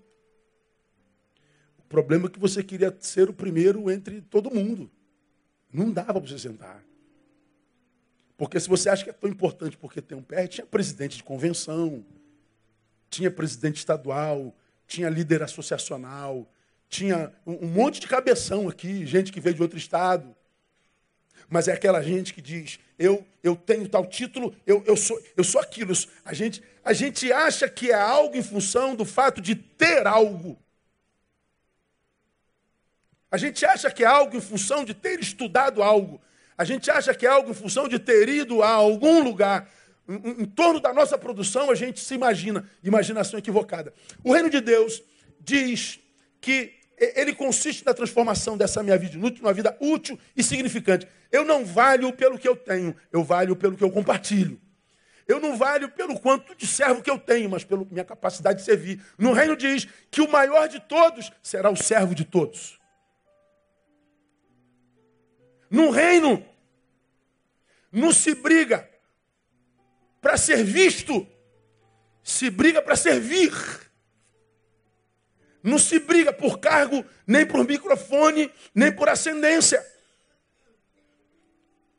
Speaker 1: O problema é que você queria ser o primeiro entre todo mundo. Não dava para você sentar. Porque se você acha que é tão importante porque tem um pé, tinha presidente de convenção, tinha presidente estadual, tinha líder associacional, tinha um monte de cabeção aqui, gente que veio de outro estado. Mas é aquela gente que diz, eu, eu tenho tal título, eu, eu, sou, eu sou aquilo. A gente, a gente acha que é algo em função do fato de ter algo. A gente acha que é algo em função de ter estudado algo. A gente acha que é algo em função de ter ido a algum lugar. Em, em torno da nossa produção, a gente se imagina, imaginação equivocada. O reino de Deus diz que ele consiste na transformação dessa minha vida inútil numa vida útil e significante. Eu não valho pelo que eu tenho, eu valho pelo que eu compartilho. Eu não valho pelo quanto de servo que eu tenho, mas pela minha capacidade de servir. No reino diz que o maior de todos será o servo de todos. No reino, não se briga para ser visto, se briga para servir. Não se briga por cargo, nem por microfone, nem por ascendência.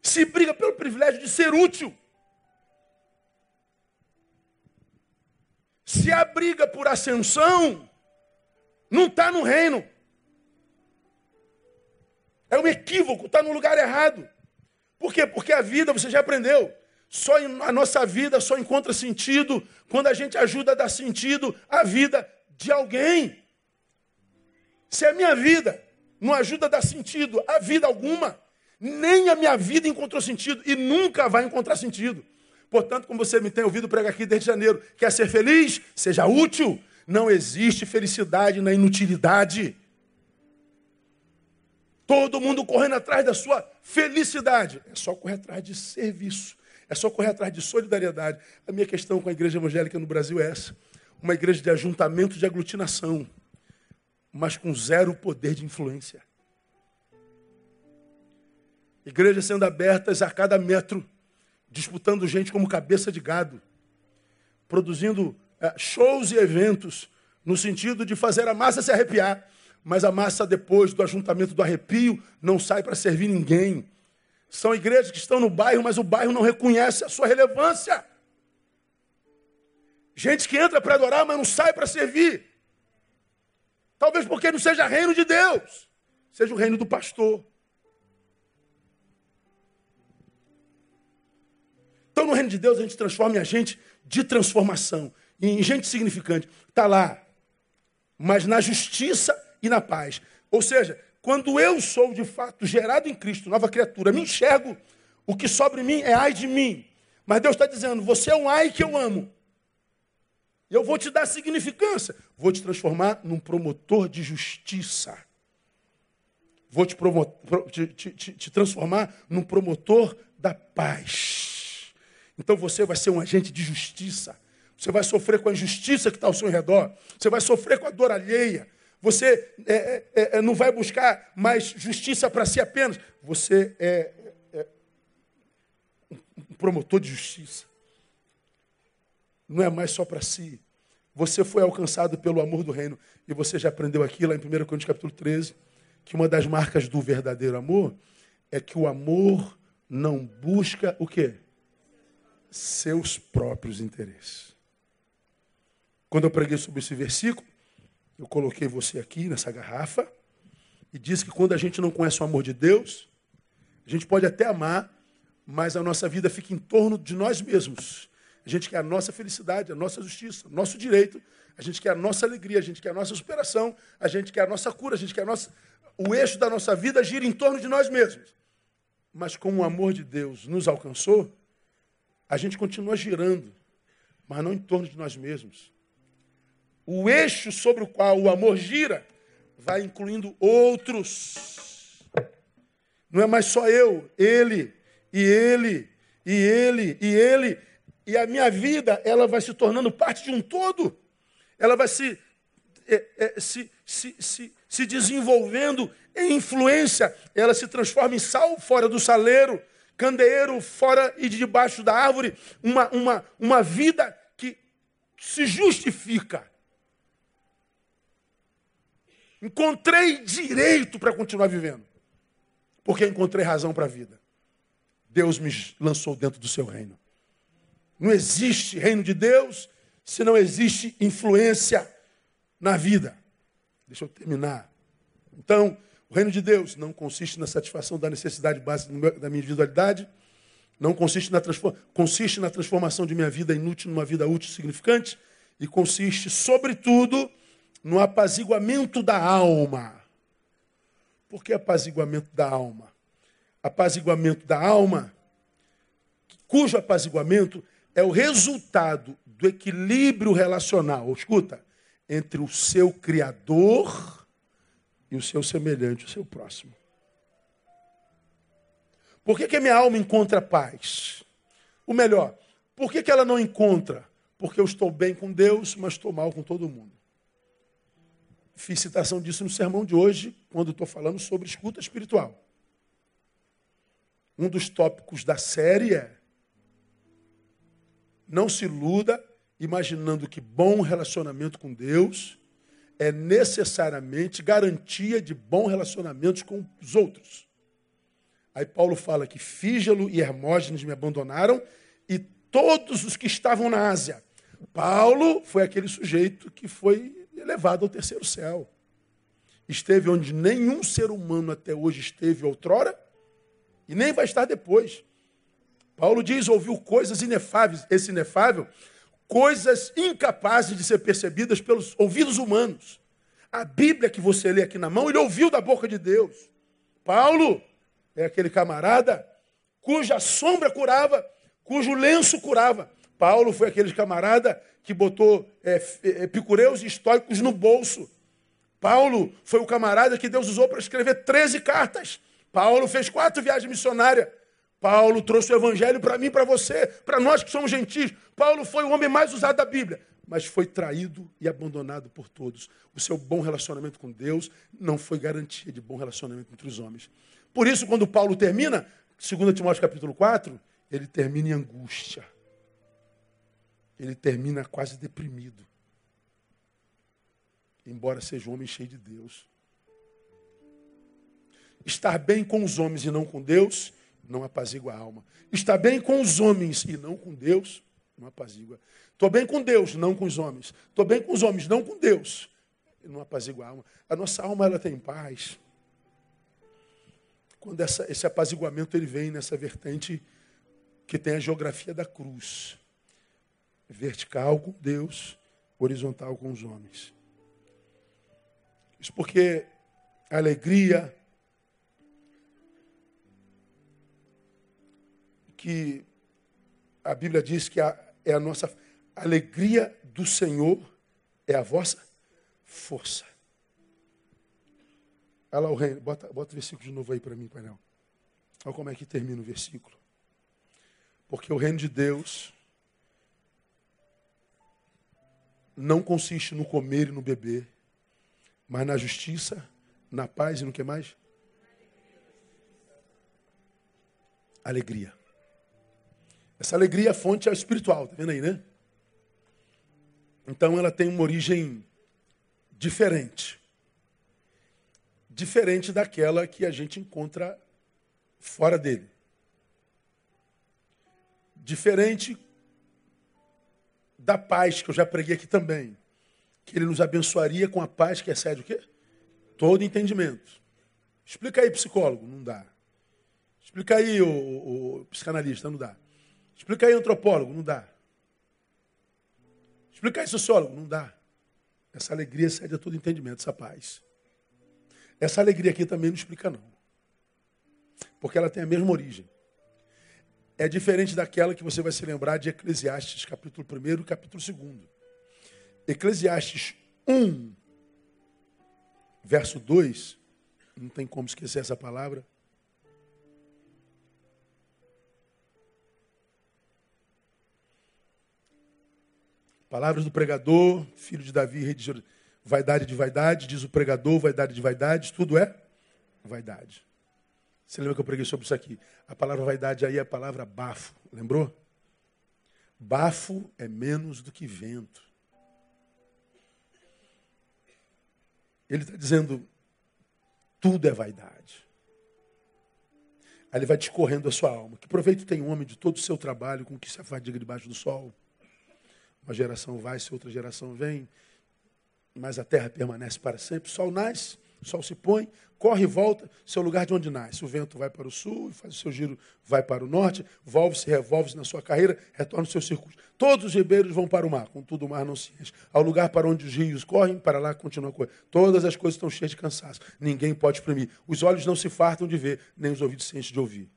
Speaker 1: Se briga pelo privilégio de ser útil. Se a briga por ascensão, não está no reino. É um equívoco, está no lugar errado. Por quê? Porque a vida, você já aprendeu, só a nossa vida só encontra sentido quando a gente ajuda a dar sentido à vida de alguém. Se a minha vida não ajuda a dar sentido à vida alguma, nem a minha vida encontrou sentido e nunca vai encontrar sentido. Portanto, como você me tem ouvido pregar aqui desde janeiro, quer ser feliz? Seja útil. Não existe felicidade na inutilidade. Todo mundo correndo atrás da sua felicidade. É só correr atrás de serviço. É só correr atrás de solidariedade. A minha questão com a igreja evangélica no Brasil é essa: uma igreja de ajuntamento de aglutinação, mas com zero poder de influência. Igrejas sendo abertas a cada metro, disputando gente como cabeça de gado, produzindo é, shows e eventos no sentido de fazer a massa se arrepiar, mas a massa depois do ajuntamento do arrepio não sai para servir ninguém. São igrejas que estão no bairro, mas o bairro não reconhece a sua relevância. Gente que entra para adorar, mas não sai para servir. Talvez porque não seja reino de Deus, seja o reino do pastor. Então, no reino de Deus, a gente transforma em agente de transformação, em gente significante. Está lá, mas na justiça e na paz. Ou seja, quando eu sou de fato gerado em Cristo, nova criatura, me enxergo, o que sobra em mim é ai de mim. Mas Deus está dizendo: você é um ai que eu amo. Eu vou te dar significância. Vou te transformar num promotor de justiça. Vou te, te, te, te transformar num promotor da paz. Então você vai ser um agente de justiça. Você vai sofrer com a injustiça que está ao seu redor. Você vai sofrer com a dor alheia. Você é, é, é, não vai buscar mais justiça para si apenas. Você é, é um promotor de justiça. Não é mais só para si. Você foi alcançado pelo amor do reino. E você já aprendeu aqui, lá em 1 Coríntios capítulo 13, que uma das marcas do verdadeiro amor é que o amor não busca o quê? Seus próprios interesses. Quando eu preguei sobre esse versículo, eu coloquei você aqui nessa garrafa e disse que quando a gente não conhece o amor de Deus, a gente pode até amar, mas a nossa vida fica em torno de nós mesmos. A gente quer a nossa felicidade, a nossa justiça, o nosso direito, a gente quer a nossa alegria, a gente quer a nossa superação, a gente quer a nossa cura, a gente quer a nossa. O eixo da nossa vida gira em torno de nós mesmos. Mas como o amor de Deus nos alcançou, a gente continua girando, mas não em torno de nós mesmos. O eixo sobre o qual o amor gira vai incluindo outros. Não é mais só eu, ele, e ele, e ele, e ele. E a minha vida, ela vai se tornando parte de um todo. Ela vai se, é, é, se, se, se, se desenvolvendo em influência. Ela se transforma em sal fora do saleiro, candeeiro fora e debaixo da árvore. Uma, uma, uma vida que se justifica. Encontrei direito para continuar vivendo. Porque encontrei razão para a vida. Deus me lançou dentro do seu reino. Não existe reino de Deus se não existe influência na vida. Deixa eu terminar. Então, o reino de Deus não consiste na satisfação da necessidade básica da minha individualidade, não consiste na, consiste na transformação de minha vida inútil numa vida útil e significante, e consiste, sobretudo, no apaziguamento da alma. Por que apaziguamento da alma? Apaziguamento da alma, cujo apaziguamento é o resultado do equilíbrio relacional, escuta, entre o seu Criador e o seu semelhante, o seu próximo. Por que, que a minha alma encontra paz? O melhor, por que, que ela não encontra? Porque eu estou bem com Deus, mas estou mal com todo mundo. Fiz citação disso no sermão de hoje, quando estou falando sobre escuta espiritual. Um dos tópicos da série é não se iluda imaginando que bom relacionamento com Deus é necessariamente garantia de bom relacionamento com os outros. Aí Paulo fala que Fígelo e Hermógenes me abandonaram e todos os que estavam na Ásia. Paulo foi aquele sujeito que foi elevado ao terceiro céu. esteve onde nenhum ser humano até hoje esteve outrora e nem vai estar depois. Paulo diz: ouviu coisas inefáveis, esse inefável, coisas incapazes de ser percebidas pelos ouvidos humanos. A Bíblia que você lê aqui na mão, ele ouviu da boca de Deus. Paulo é aquele camarada cuja sombra curava, cujo lenço curava. Paulo foi aquele camarada que botou é, é, epicureus e estoicos no bolso. Paulo foi o camarada que Deus usou para escrever 13 cartas. Paulo fez quatro viagens missionárias. Paulo trouxe o evangelho para mim, para você, para nós que somos gentis. Paulo foi o homem mais usado da Bíblia, mas foi traído e abandonado por todos. O seu bom relacionamento com Deus não foi garantia de bom relacionamento entre os homens. Por isso, quando Paulo termina, 2 Timóteo capítulo 4, ele termina em angústia. Ele termina quase deprimido. Embora seja um homem cheio de Deus. Estar bem com os homens e não com Deus não apazigua a alma. Estar bem com os homens e não com Deus não apazigua. Estou bem com Deus, não com os homens. Estou bem com os homens, não com Deus. Não apazigua a alma. A nossa alma ela tem paz. Quando essa, esse apaziguamento ele vem nessa vertente que tem a geografia da cruz. Vertical com Deus, horizontal com os homens. Isso porque a alegria, que a Bíblia diz que é a nossa alegria do Senhor é a vossa força. Olha lá o reino. Bota, bota o versículo de novo aí para mim, painel. Olha como é que termina o versículo. Porque o reino de Deus não consiste no comer e no beber, mas na justiça, na paz e no que mais? Alegria. Essa alegria, a fonte é espiritual, tá vendo aí, né? Então ela tem uma origem diferente. Diferente daquela que a gente encontra fora dele. Diferente da paz que eu já preguei aqui também. Que ele nos abençoaria com a paz que excede o quê? Todo entendimento. Explica aí, psicólogo. Não dá. Explica aí, o, o, o psicanalista. Não dá. Explica aí, antropólogo, não dá. Explica aí, sociólogo, não dá. Essa alegria cede a todo entendimento, essa paz. Essa alegria aqui também não explica, não. Porque ela tem a mesma origem. É diferente daquela que você vai se lembrar de Eclesiastes, capítulo 1 e capítulo 2. Eclesiastes 1, verso 2, não tem como esquecer essa palavra. Palavras do pregador, filho de Davi, rei de Jerusalém. Vaidade de vaidade, diz o pregador, vaidade de vaidade, tudo é vaidade. Você lembra que eu preguei sobre isso aqui? A palavra vaidade aí é a palavra bafo, lembrou? Bafo é menos do que vento. Ele está dizendo, tudo é vaidade. Aí ele vai discorrendo a sua alma. Que proveito tem um homem de todo o seu trabalho com que se afadiga debaixo do sol? Uma geração vai, se outra geração vem, mas a terra permanece para sempre. O sol nasce, o sol se põe, corre e volta, seu lugar de onde nasce. O vento vai para o sul, faz o seu giro, vai para o norte, volve-se, revolve-se na sua carreira, retorna o seu circuito. Todos os ribeiros vão para o mar, contudo o mar não se enche. Ao lugar para onde os rios correm, para lá continua a correr. Todas as coisas estão cheias de cansaço. Ninguém pode exprimir. Os olhos não se fartam de ver, nem os ouvidos se enchem de ouvir.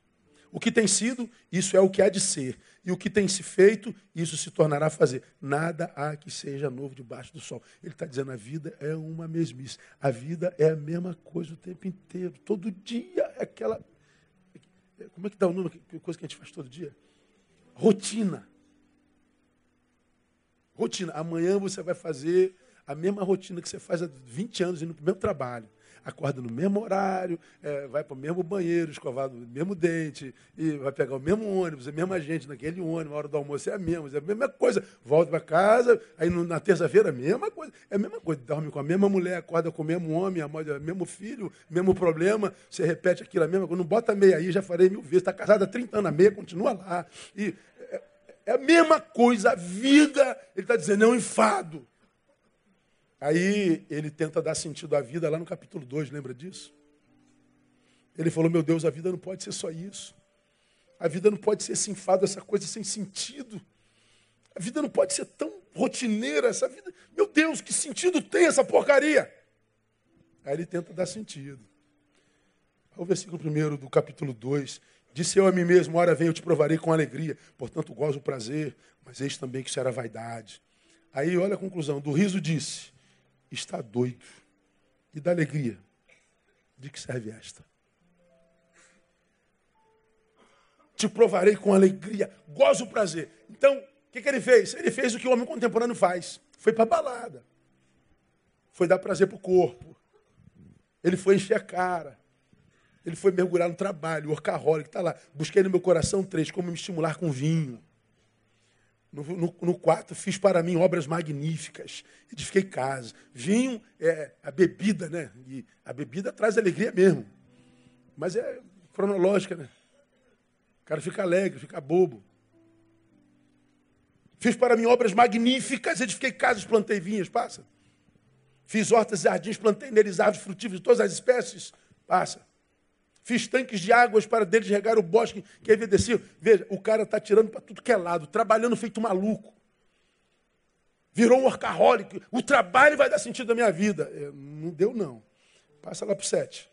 Speaker 1: O que tem sido, isso é o que há de ser. E o que tem se feito, isso se tornará fazer. Nada há que seja novo debaixo do sol. Ele está dizendo: a vida é uma mesmice. A vida é a mesma coisa o tempo inteiro. Todo dia é aquela. Como é que dá o nome? Coisa que a gente faz todo dia? Rotina. Rotina. Amanhã você vai fazer a mesma rotina que você faz há 20 anos indo para o mesmo trabalho acorda no mesmo horário, é, vai para o mesmo banheiro, escovado no mesmo dente, e vai pegar o mesmo ônibus, a mesma gente naquele ônibus, a hora do almoço é a mesma, é a mesma coisa. Volta para casa, aí no, na terça-feira, a mesma coisa. É a mesma coisa. Dorme com a mesma mulher, acorda com o mesmo homem, a o mesmo filho, mesmo problema, você repete aquilo, a mesma coisa. Não bota meia aí, já falei mil vezes. Está casado há 30 anos, a meia continua lá. E é, é a mesma coisa, a vida, ele está dizendo, é um enfado. Aí ele tenta dar sentido à vida lá no capítulo 2, lembra disso? Ele falou: Meu Deus, a vida não pode ser só isso. A vida não pode ser esse enfado, essa coisa sem sentido. A vida não pode ser tão rotineira. Essa vida, meu Deus, que sentido tem essa porcaria? Aí ele tenta dar sentido. O versículo 1 do capítulo 2. Disse eu a mim mesmo: Ora, vem, eu te provarei com alegria. Portanto, gozo o prazer, mas eis também que era vaidade. Aí, olha a conclusão: do riso disse: Está doido. E da alegria, de que serve esta? Te provarei com alegria, gozo o prazer. Então, o que, que ele fez? Ele fez o que o homem contemporâneo faz: foi para balada, foi dar prazer para o corpo, ele foi encher a cara. Ele foi mergulhar no trabalho, o workaholic, está lá. Busquei no meu coração três, como me estimular com vinho. No, no, no, quarto, fiz para mim obras magníficas. Edifiquei casa. Vinho é a bebida, né? E a bebida traz alegria mesmo. Mas é cronológica, né? O cara fica alegre, fica bobo. Fiz para mim obras magníficas, edifiquei casas, plantei vinhas, passa. Fiz hortas e jardins, plantei neles árvores frutíferas de todas as espécies, passa. Fiz tanques de águas para deles regar o bosque que envelheceu. Veja, o cara está tirando para tudo que é lado, trabalhando feito maluco. Virou um workaholic. O trabalho vai dar sentido à minha vida. É, não deu, não. Passa lá para o 7.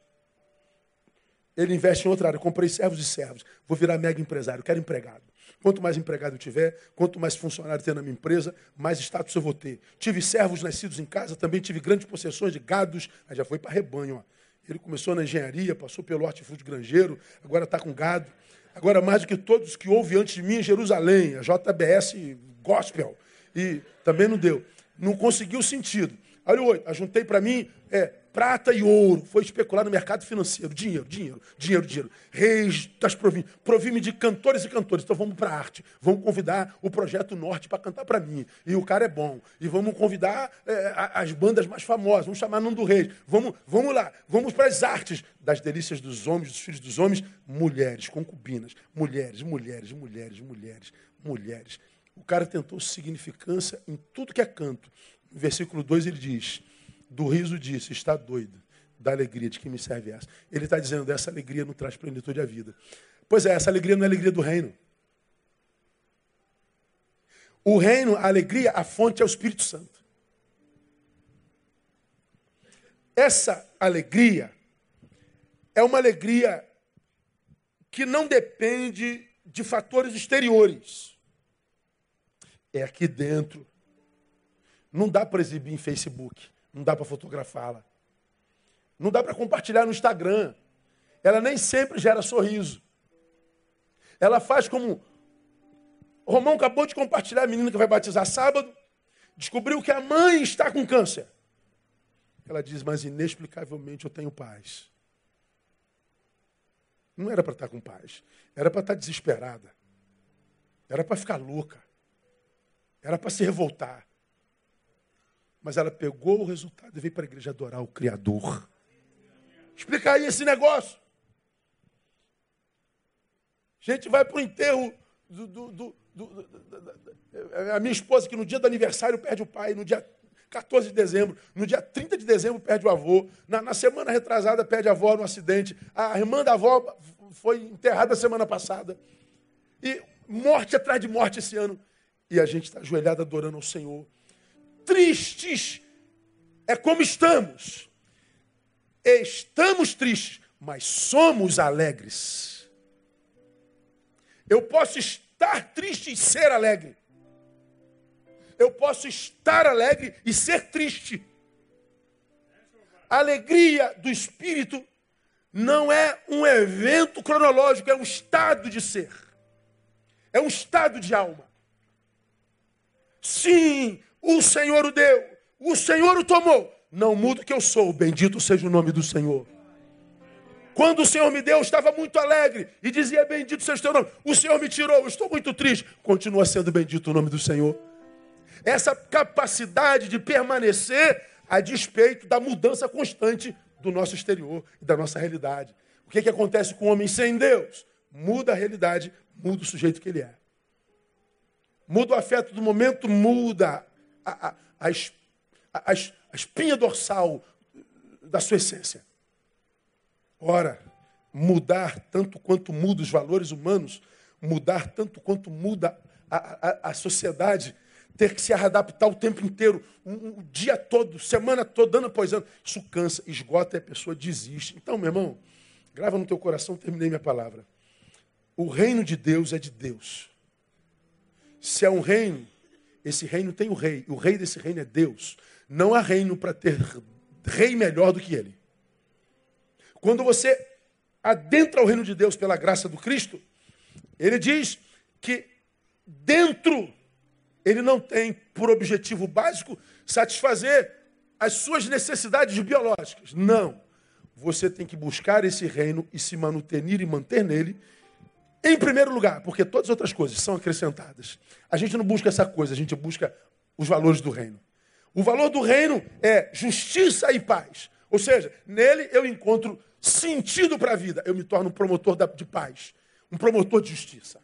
Speaker 1: Ele investe em outra área. Comprei servos e servos. Vou virar mega empresário. Quero empregado. Quanto mais empregado eu tiver, quanto mais funcionário ter na minha empresa, mais status eu vou ter. Tive servos nascidos em casa, também tive grandes possessões de gados. Aí já foi para rebanho. Ó. Ele começou na engenharia, passou pelo hortifruti granjeiro, agora está com gado. Agora, mais do que todos que houve antes de mim em Jerusalém, a JBS Gospel. E também não deu. Não conseguiu sentido. Olha o oito. Ajuntei para mim é, prata e ouro. Foi especular no mercado financeiro. Dinheiro, dinheiro, dinheiro, dinheiro. Reis das províncias. Provi-me de cantores e cantores. Então vamos para arte. Vamos convidar o Projeto Norte para cantar para mim. E o cara é bom. E vamos convidar é, as bandas mais famosas. Vamos chamar Nando Reis. Vamos, vamos lá. Vamos para as artes das delícias dos homens, dos filhos dos homens. Mulheres, concubinas. Mulheres, mulheres, mulheres, mulheres, mulheres. O cara tentou significância em tudo que é canto. No versículo 2 ele diz do riso disse, está doido da alegria de que me serve essa. Ele está dizendo, essa alegria não traz plenitude à vida. Pois é, essa alegria não é alegria do reino. O reino, a alegria, a fonte é o Espírito Santo. Essa alegria é uma alegria que não depende de fatores exteriores. É aqui dentro. Não dá para exibir em Facebook. Não dá para fotografá-la. Não dá para compartilhar no Instagram. Ela nem sempre gera sorriso. Ela faz como. Romão acabou de compartilhar a menina que vai batizar sábado. Descobriu que a mãe está com câncer. Ela diz, mas inexplicavelmente eu tenho paz. Não era para estar com paz. Era para estar desesperada. Era para ficar louca. Era para se revoltar. Mas ela pegou o resultado e veio para a igreja adorar o Criador. Explica aí esse negócio. A gente vai para o enterro do, do, do, do, A minha esposa, que no dia do aniversário perde o pai, no dia 14 de dezembro, no dia 30 de dezembro perde o avô, na, na semana retrasada perde a avó no acidente, a irmã da avó foi enterrada semana passada. E morte atrás de morte esse ano. E a gente está ajoelhado adorando ao Senhor tristes. É como estamos. Estamos tristes, mas somos alegres. Eu posso estar triste e ser alegre. Eu posso estar alegre e ser triste. A alegria do espírito não é um evento cronológico, é um estado de ser. É um estado de alma. Sim, o Senhor o deu. O Senhor o tomou. Não muda o que eu sou. Bendito seja o nome do Senhor. Quando o Senhor me deu, eu estava muito alegre e dizia: Bendito seja o teu nome. O Senhor me tirou, eu estou muito triste. Continua sendo bendito o nome do Senhor. Essa capacidade de permanecer a despeito da mudança constante do nosso exterior e da nossa realidade. O que, que acontece com o homem sem Deus? Muda a realidade, muda o sujeito que ele é. Muda o afeto do momento, muda a, a, a, a espinha dorsal da sua essência. Ora, mudar tanto quanto muda os valores humanos, mudar tanto quanto muda a, a, a sociedade, ter que se adaptar o tempo inteiro, o, o, dia todo, semana toda, ano após ano, isso cansa, esgota e a pessoa desiste. Então, meu irmão, grava no teu coração, terminei minha palavra. O reino de Deus é de Deus. Se é um reino, esse reino tem o rei. O rei desse reino é Deus. Não há reino para ter rei melhor do que ele. Quando você adentra o reino de Deus pela graça do Cristo, ele diz que dentro ele não tem por objetivo básico satisfazer as suas necessidades biológicas. Não. Você tem que buscar esse reino e se manutenir e manter nele em primeiro lugar, porque todas as outras coisas são acrescentadas. A gente não busca essa coisa, a gente busca os valores do reino. O valor do reino é justiça e paz. Ou seja, nele eu encontro sentido para a vida. Eu me torno um promotor de paz, um promotor de justiça.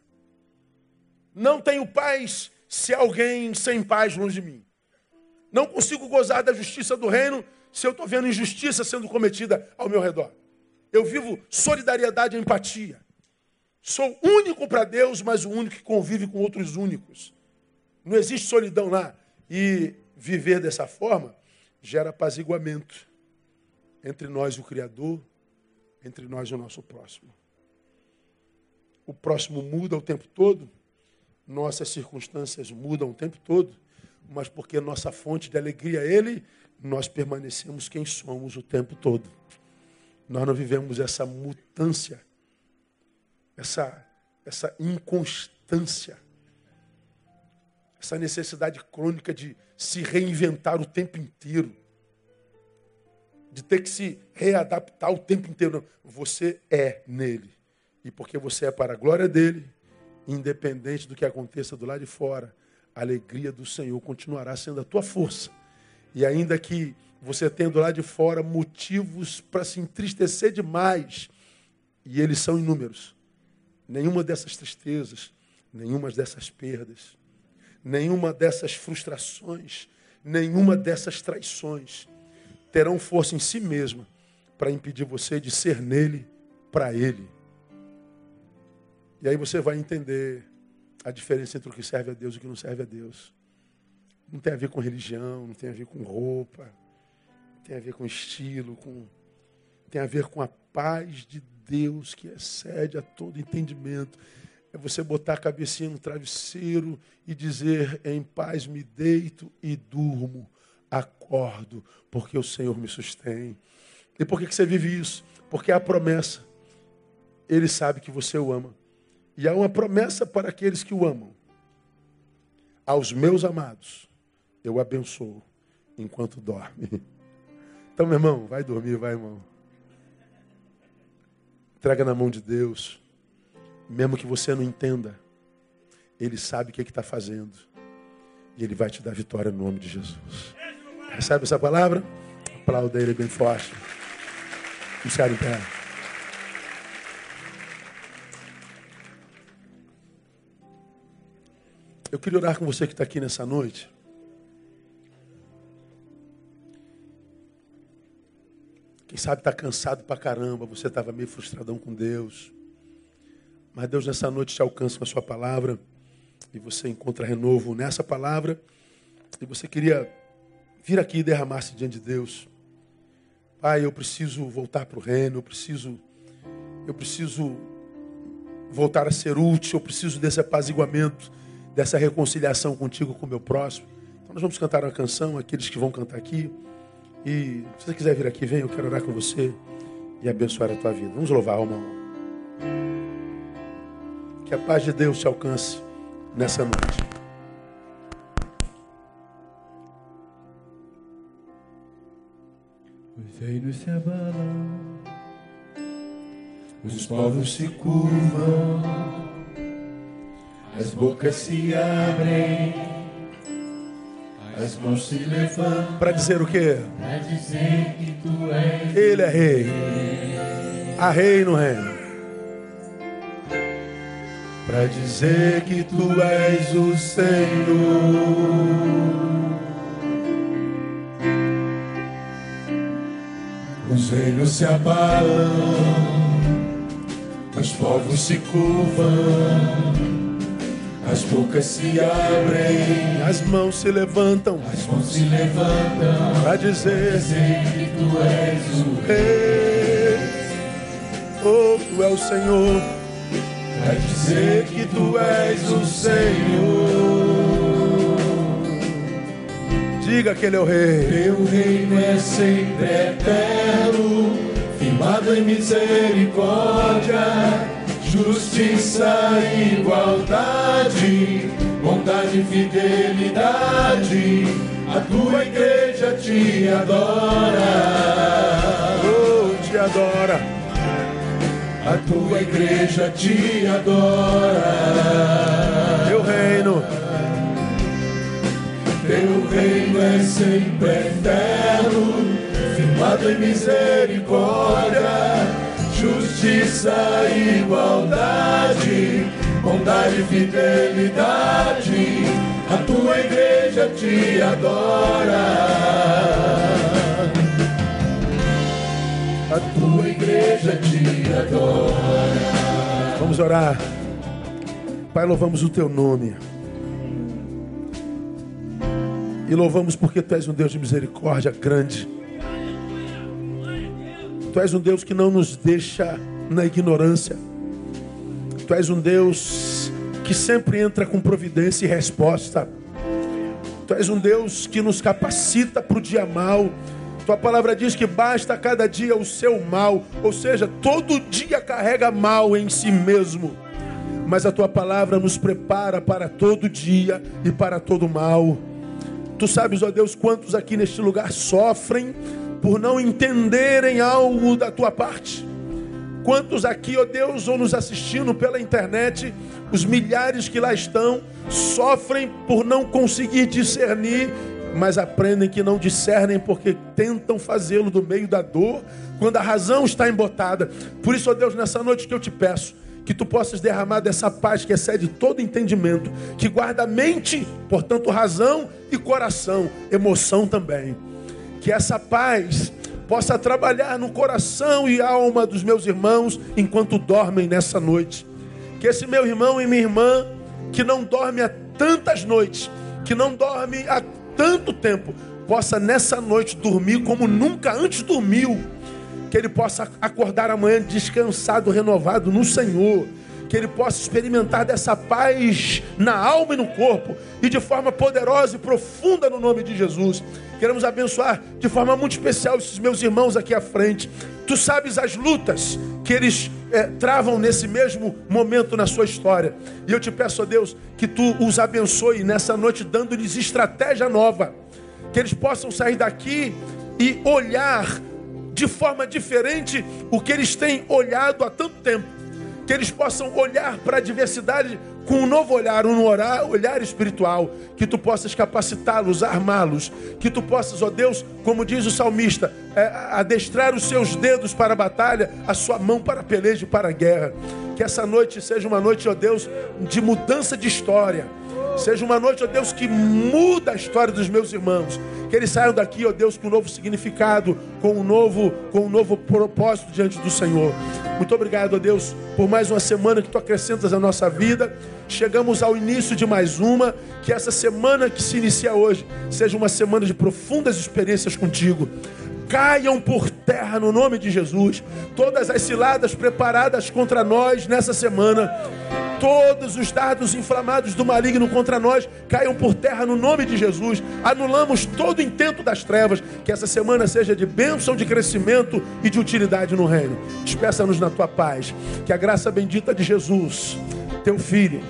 Speaker 1: Não tenho paz se alguém sem paz longe de mim. Não consigo gozar da justiça do reino se eu estou vendo injustiça sendo cometida ao meu redor. Eu vivo solidariedade e empatia. Sou único para Deus, mas o único que convive com outros únicos. Não existe solidão lá. E viver dessa forma gera apaziguamento entre nós o Criador, entre nós o nosso próximo. O próximo muda o tempo todo, nossas circunstâncias mudam o tempo todo, mas porque nossa fonte de alegria é Ele, nós permanecemos quem somos o tempo todo. Nós não vivemos essa mutância essa, essa inconstância, essa necessidade crônica de se reinventar o tempo inteiro, de ter que se readaptar o tempo inteiro. Não, você é nele. E porque você é para a glória dele, independente do que aconteça do lado de fora, a alegria do Senhor continuará sendo a tua força. E ainda que você tenha do lado de fora motivos para se entristecer demais, e eles são inúmeros, nenhuma dessas tristezas, nenhuma dessas perdas, nenhuma dessas frustrações, nenhuma dessas traições terão força em si mesma para impedir você de ser nele para ele. E aí você vai entender a diferença entre o que serve a Deus e o que não serve a Deus. Não tem a ver com religião, não tem a ver com roupa, tem a ver com estilo, com tem a ver com a paz de Deus que excede a todo entendimento. É você botar a cabecinha no travesseiro e dizer: em paz me deito e durmo, acordo, porque o Senhor me sustém. E por que você vive isso? Porque há a promessa. Ele sabe que você o ama. E há uma promessa para aqueles que o amam. Aos meus amados, eu abençoo enquanto dorme. Então, meu irmão, vai dormir, vai, irmão. Entrega na mão de Deus. Mesmo que você não entenda, Ele sabe o que é está fazendo. E Ele vai te dar vitória no nome de Jesus. Recebe essa palavra? Aplauda Ele bem forte. Vamos ficar em pé. Eu queria orar com você que está aqui nessa noite. Quem sabe está cansado pra caramba, você estava meio frustradão com Deus. Mas Deus nessa noite te alcança com a sua palavra e você encontra renovo nessa palavra. E você queria vir aqui e derramar-se diante de Deus. Pai, eu preciso voltar para o reino, eu preciso, eu preciso voltar a ser útil, eu preciso desse apaziguamento, dessa reconciliação contigo, com o meu próximo. Então nós vamos cantar uma canção, aqueles que vão cantar aqui. E se você quiser vir aqui, vem, eu quero orar com você e abençoar a tua vida. Vamos louvar a alma. Que a paz de Deus te alcance nessa noite.
Speaker 2: Os reinos se abalam, os povos se curvam, as bocas se abrem as mãos se levantam.
Speaker 1: Para dizer o quê?
Speaker 2: Para dizer que tu és.
Speaker 1: Ele é rei. Há rei no reino.
Speaker 2: Para dizer que tu és o Senhor. Os reinos se abalam, os povos se curvam as bocas se abrem,
Speaker 1: as mãos se levantam,
Speaker 2: as mãos se levantam
Speaker 1: para dizer,
Speaker 2: dizer que tu és o
Speaker 1: rei. Oh, tu és o Senhor,
Speaker 2: para dizer que tu és o Senhor.
Speaker 1: Diga que ele é o rei.
Speaker 2: Teu reino é sempre eterno, firmado em misericórdia justiça igualdade, bondade e fidelidade, a tua igreja te adora.
Speaker 1: Oh, te adora.
Speaker 2: A tua igreja te adora.
Speaker 1: Teu reino.
Speaker 2: Teu reino é sempre eterno, firmado em misericórdia justiça igualdade, bondade e fidelidade, a tua igreja te adora. A tua igreja te adora.
Speaker 1: Vamos orar. Pai, louvamos o teu nome. E louvamos porque tu és um Deus de misericórdia grande Tu és um Deus que não nos deixa na ignorância. Tu és um Deus que sempre entra com providência e resposta. Tu és um Deus que nos capacita para o dia mal. Tua palavra diz que basta cada dia o seu mal, ou seja, todo dia carrega mal em si mesmo. Mas a tua palavra nos prepara para todo dia e para todo mal. Tu sabes, ó Deus, quantos aqui neste lugar sofrem por não entenderem algo da tua parte. Quantos aqui, ó Deus, ou nos assistindo pela internet, os milhares que lá estão, sofrem por não conseguir discernir, mas aprendem que não discernem porque tentam fazê-lo do meio da dor, quando a razão está embotada. Por isso, ó Deus, nessa noite que eu te peço, que tu possas derramar dessa paz que excede todo entendimento, que guarda mente, portanto, razão e coração, emoção também que essa paz possa trabalhar no coração e alma dos meus irmãos enquanto dormem nessa noite. Que esse meu irmão e minha irmã, que não dorme há tantas noites, que não dorme há tanto tempo, possa nessa noite dormir como nunca antes dormiu. Que ele possa acordar amanhã descansado, renovado no Senhor que ele possa experimentar dessa paz na alma e no corpo, e de forma poderosa e profunda no nome de Jesus. Queremos abençoar de forma muito especial esses meus irmãos aqui à frente. Tu sabes as lutas que eles é, travam nesse mesmo momento na sua história. E eu te peço, a Deus, que tu os abençoe nessa noite, dando-lhes estratégia nova. Que eles possam sair daqui e olhar de forma diferente o que eles têm olhado há tanto tempo que eles possam olhar para a diversidade com um novo olhar, um olhar espiritual, que tu possas capacitá-los, armá-los, que tu possas, ó Deus, como diz o salmista, é, adestrar os seus dedos para a batalha, a sua mão para peleja e para a guerra. Que essa noite seja uma noite, ó Deus, de mudança de história Seja uma noite, ó Deus, que muda a história dos meus irmãos. Que eles saiam daqui, ó Deus, com um novo significado, com um novo, com um novo propósito diante do Senhor. Muito obrigado, ó Deus, por mais uma semana que tu acrescentas à nossa vida. Chegamos ao início de mais uma. Que essa semana que se inicia hoje seja uma semana de profundas experiências contigo caiam por terra no nome de Jesus. Todas as ciladas preparadas contra nós nessa semana todos os dardos inflamados do maligno contra nós caiam por terra no nome de Jesus. Anulamos todo intento das trevas. Que essa semana seja de bênção, de crescimento e de utilidade no reino. Despeça-nos na tua paz. Que a graça bendita de Jesus, teu Filho,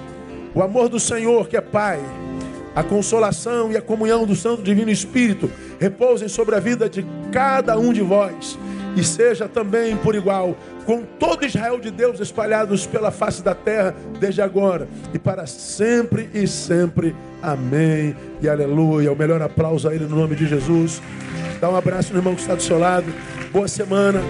Speaker 1: o amor do Senhor, que é Pai, a consolação e a comunhão do Santo Divino Espírito repousem sobre a vida de cada um de vós e seja também por igual com todo Israel de Deus espalhados pela face da terra, desde agora e para sempre e sempre. Amém e aleluia. O melhor aplauso a Ele no nome de Jesus. Dá um abraço no irmão que está do seu lado. Boa semana.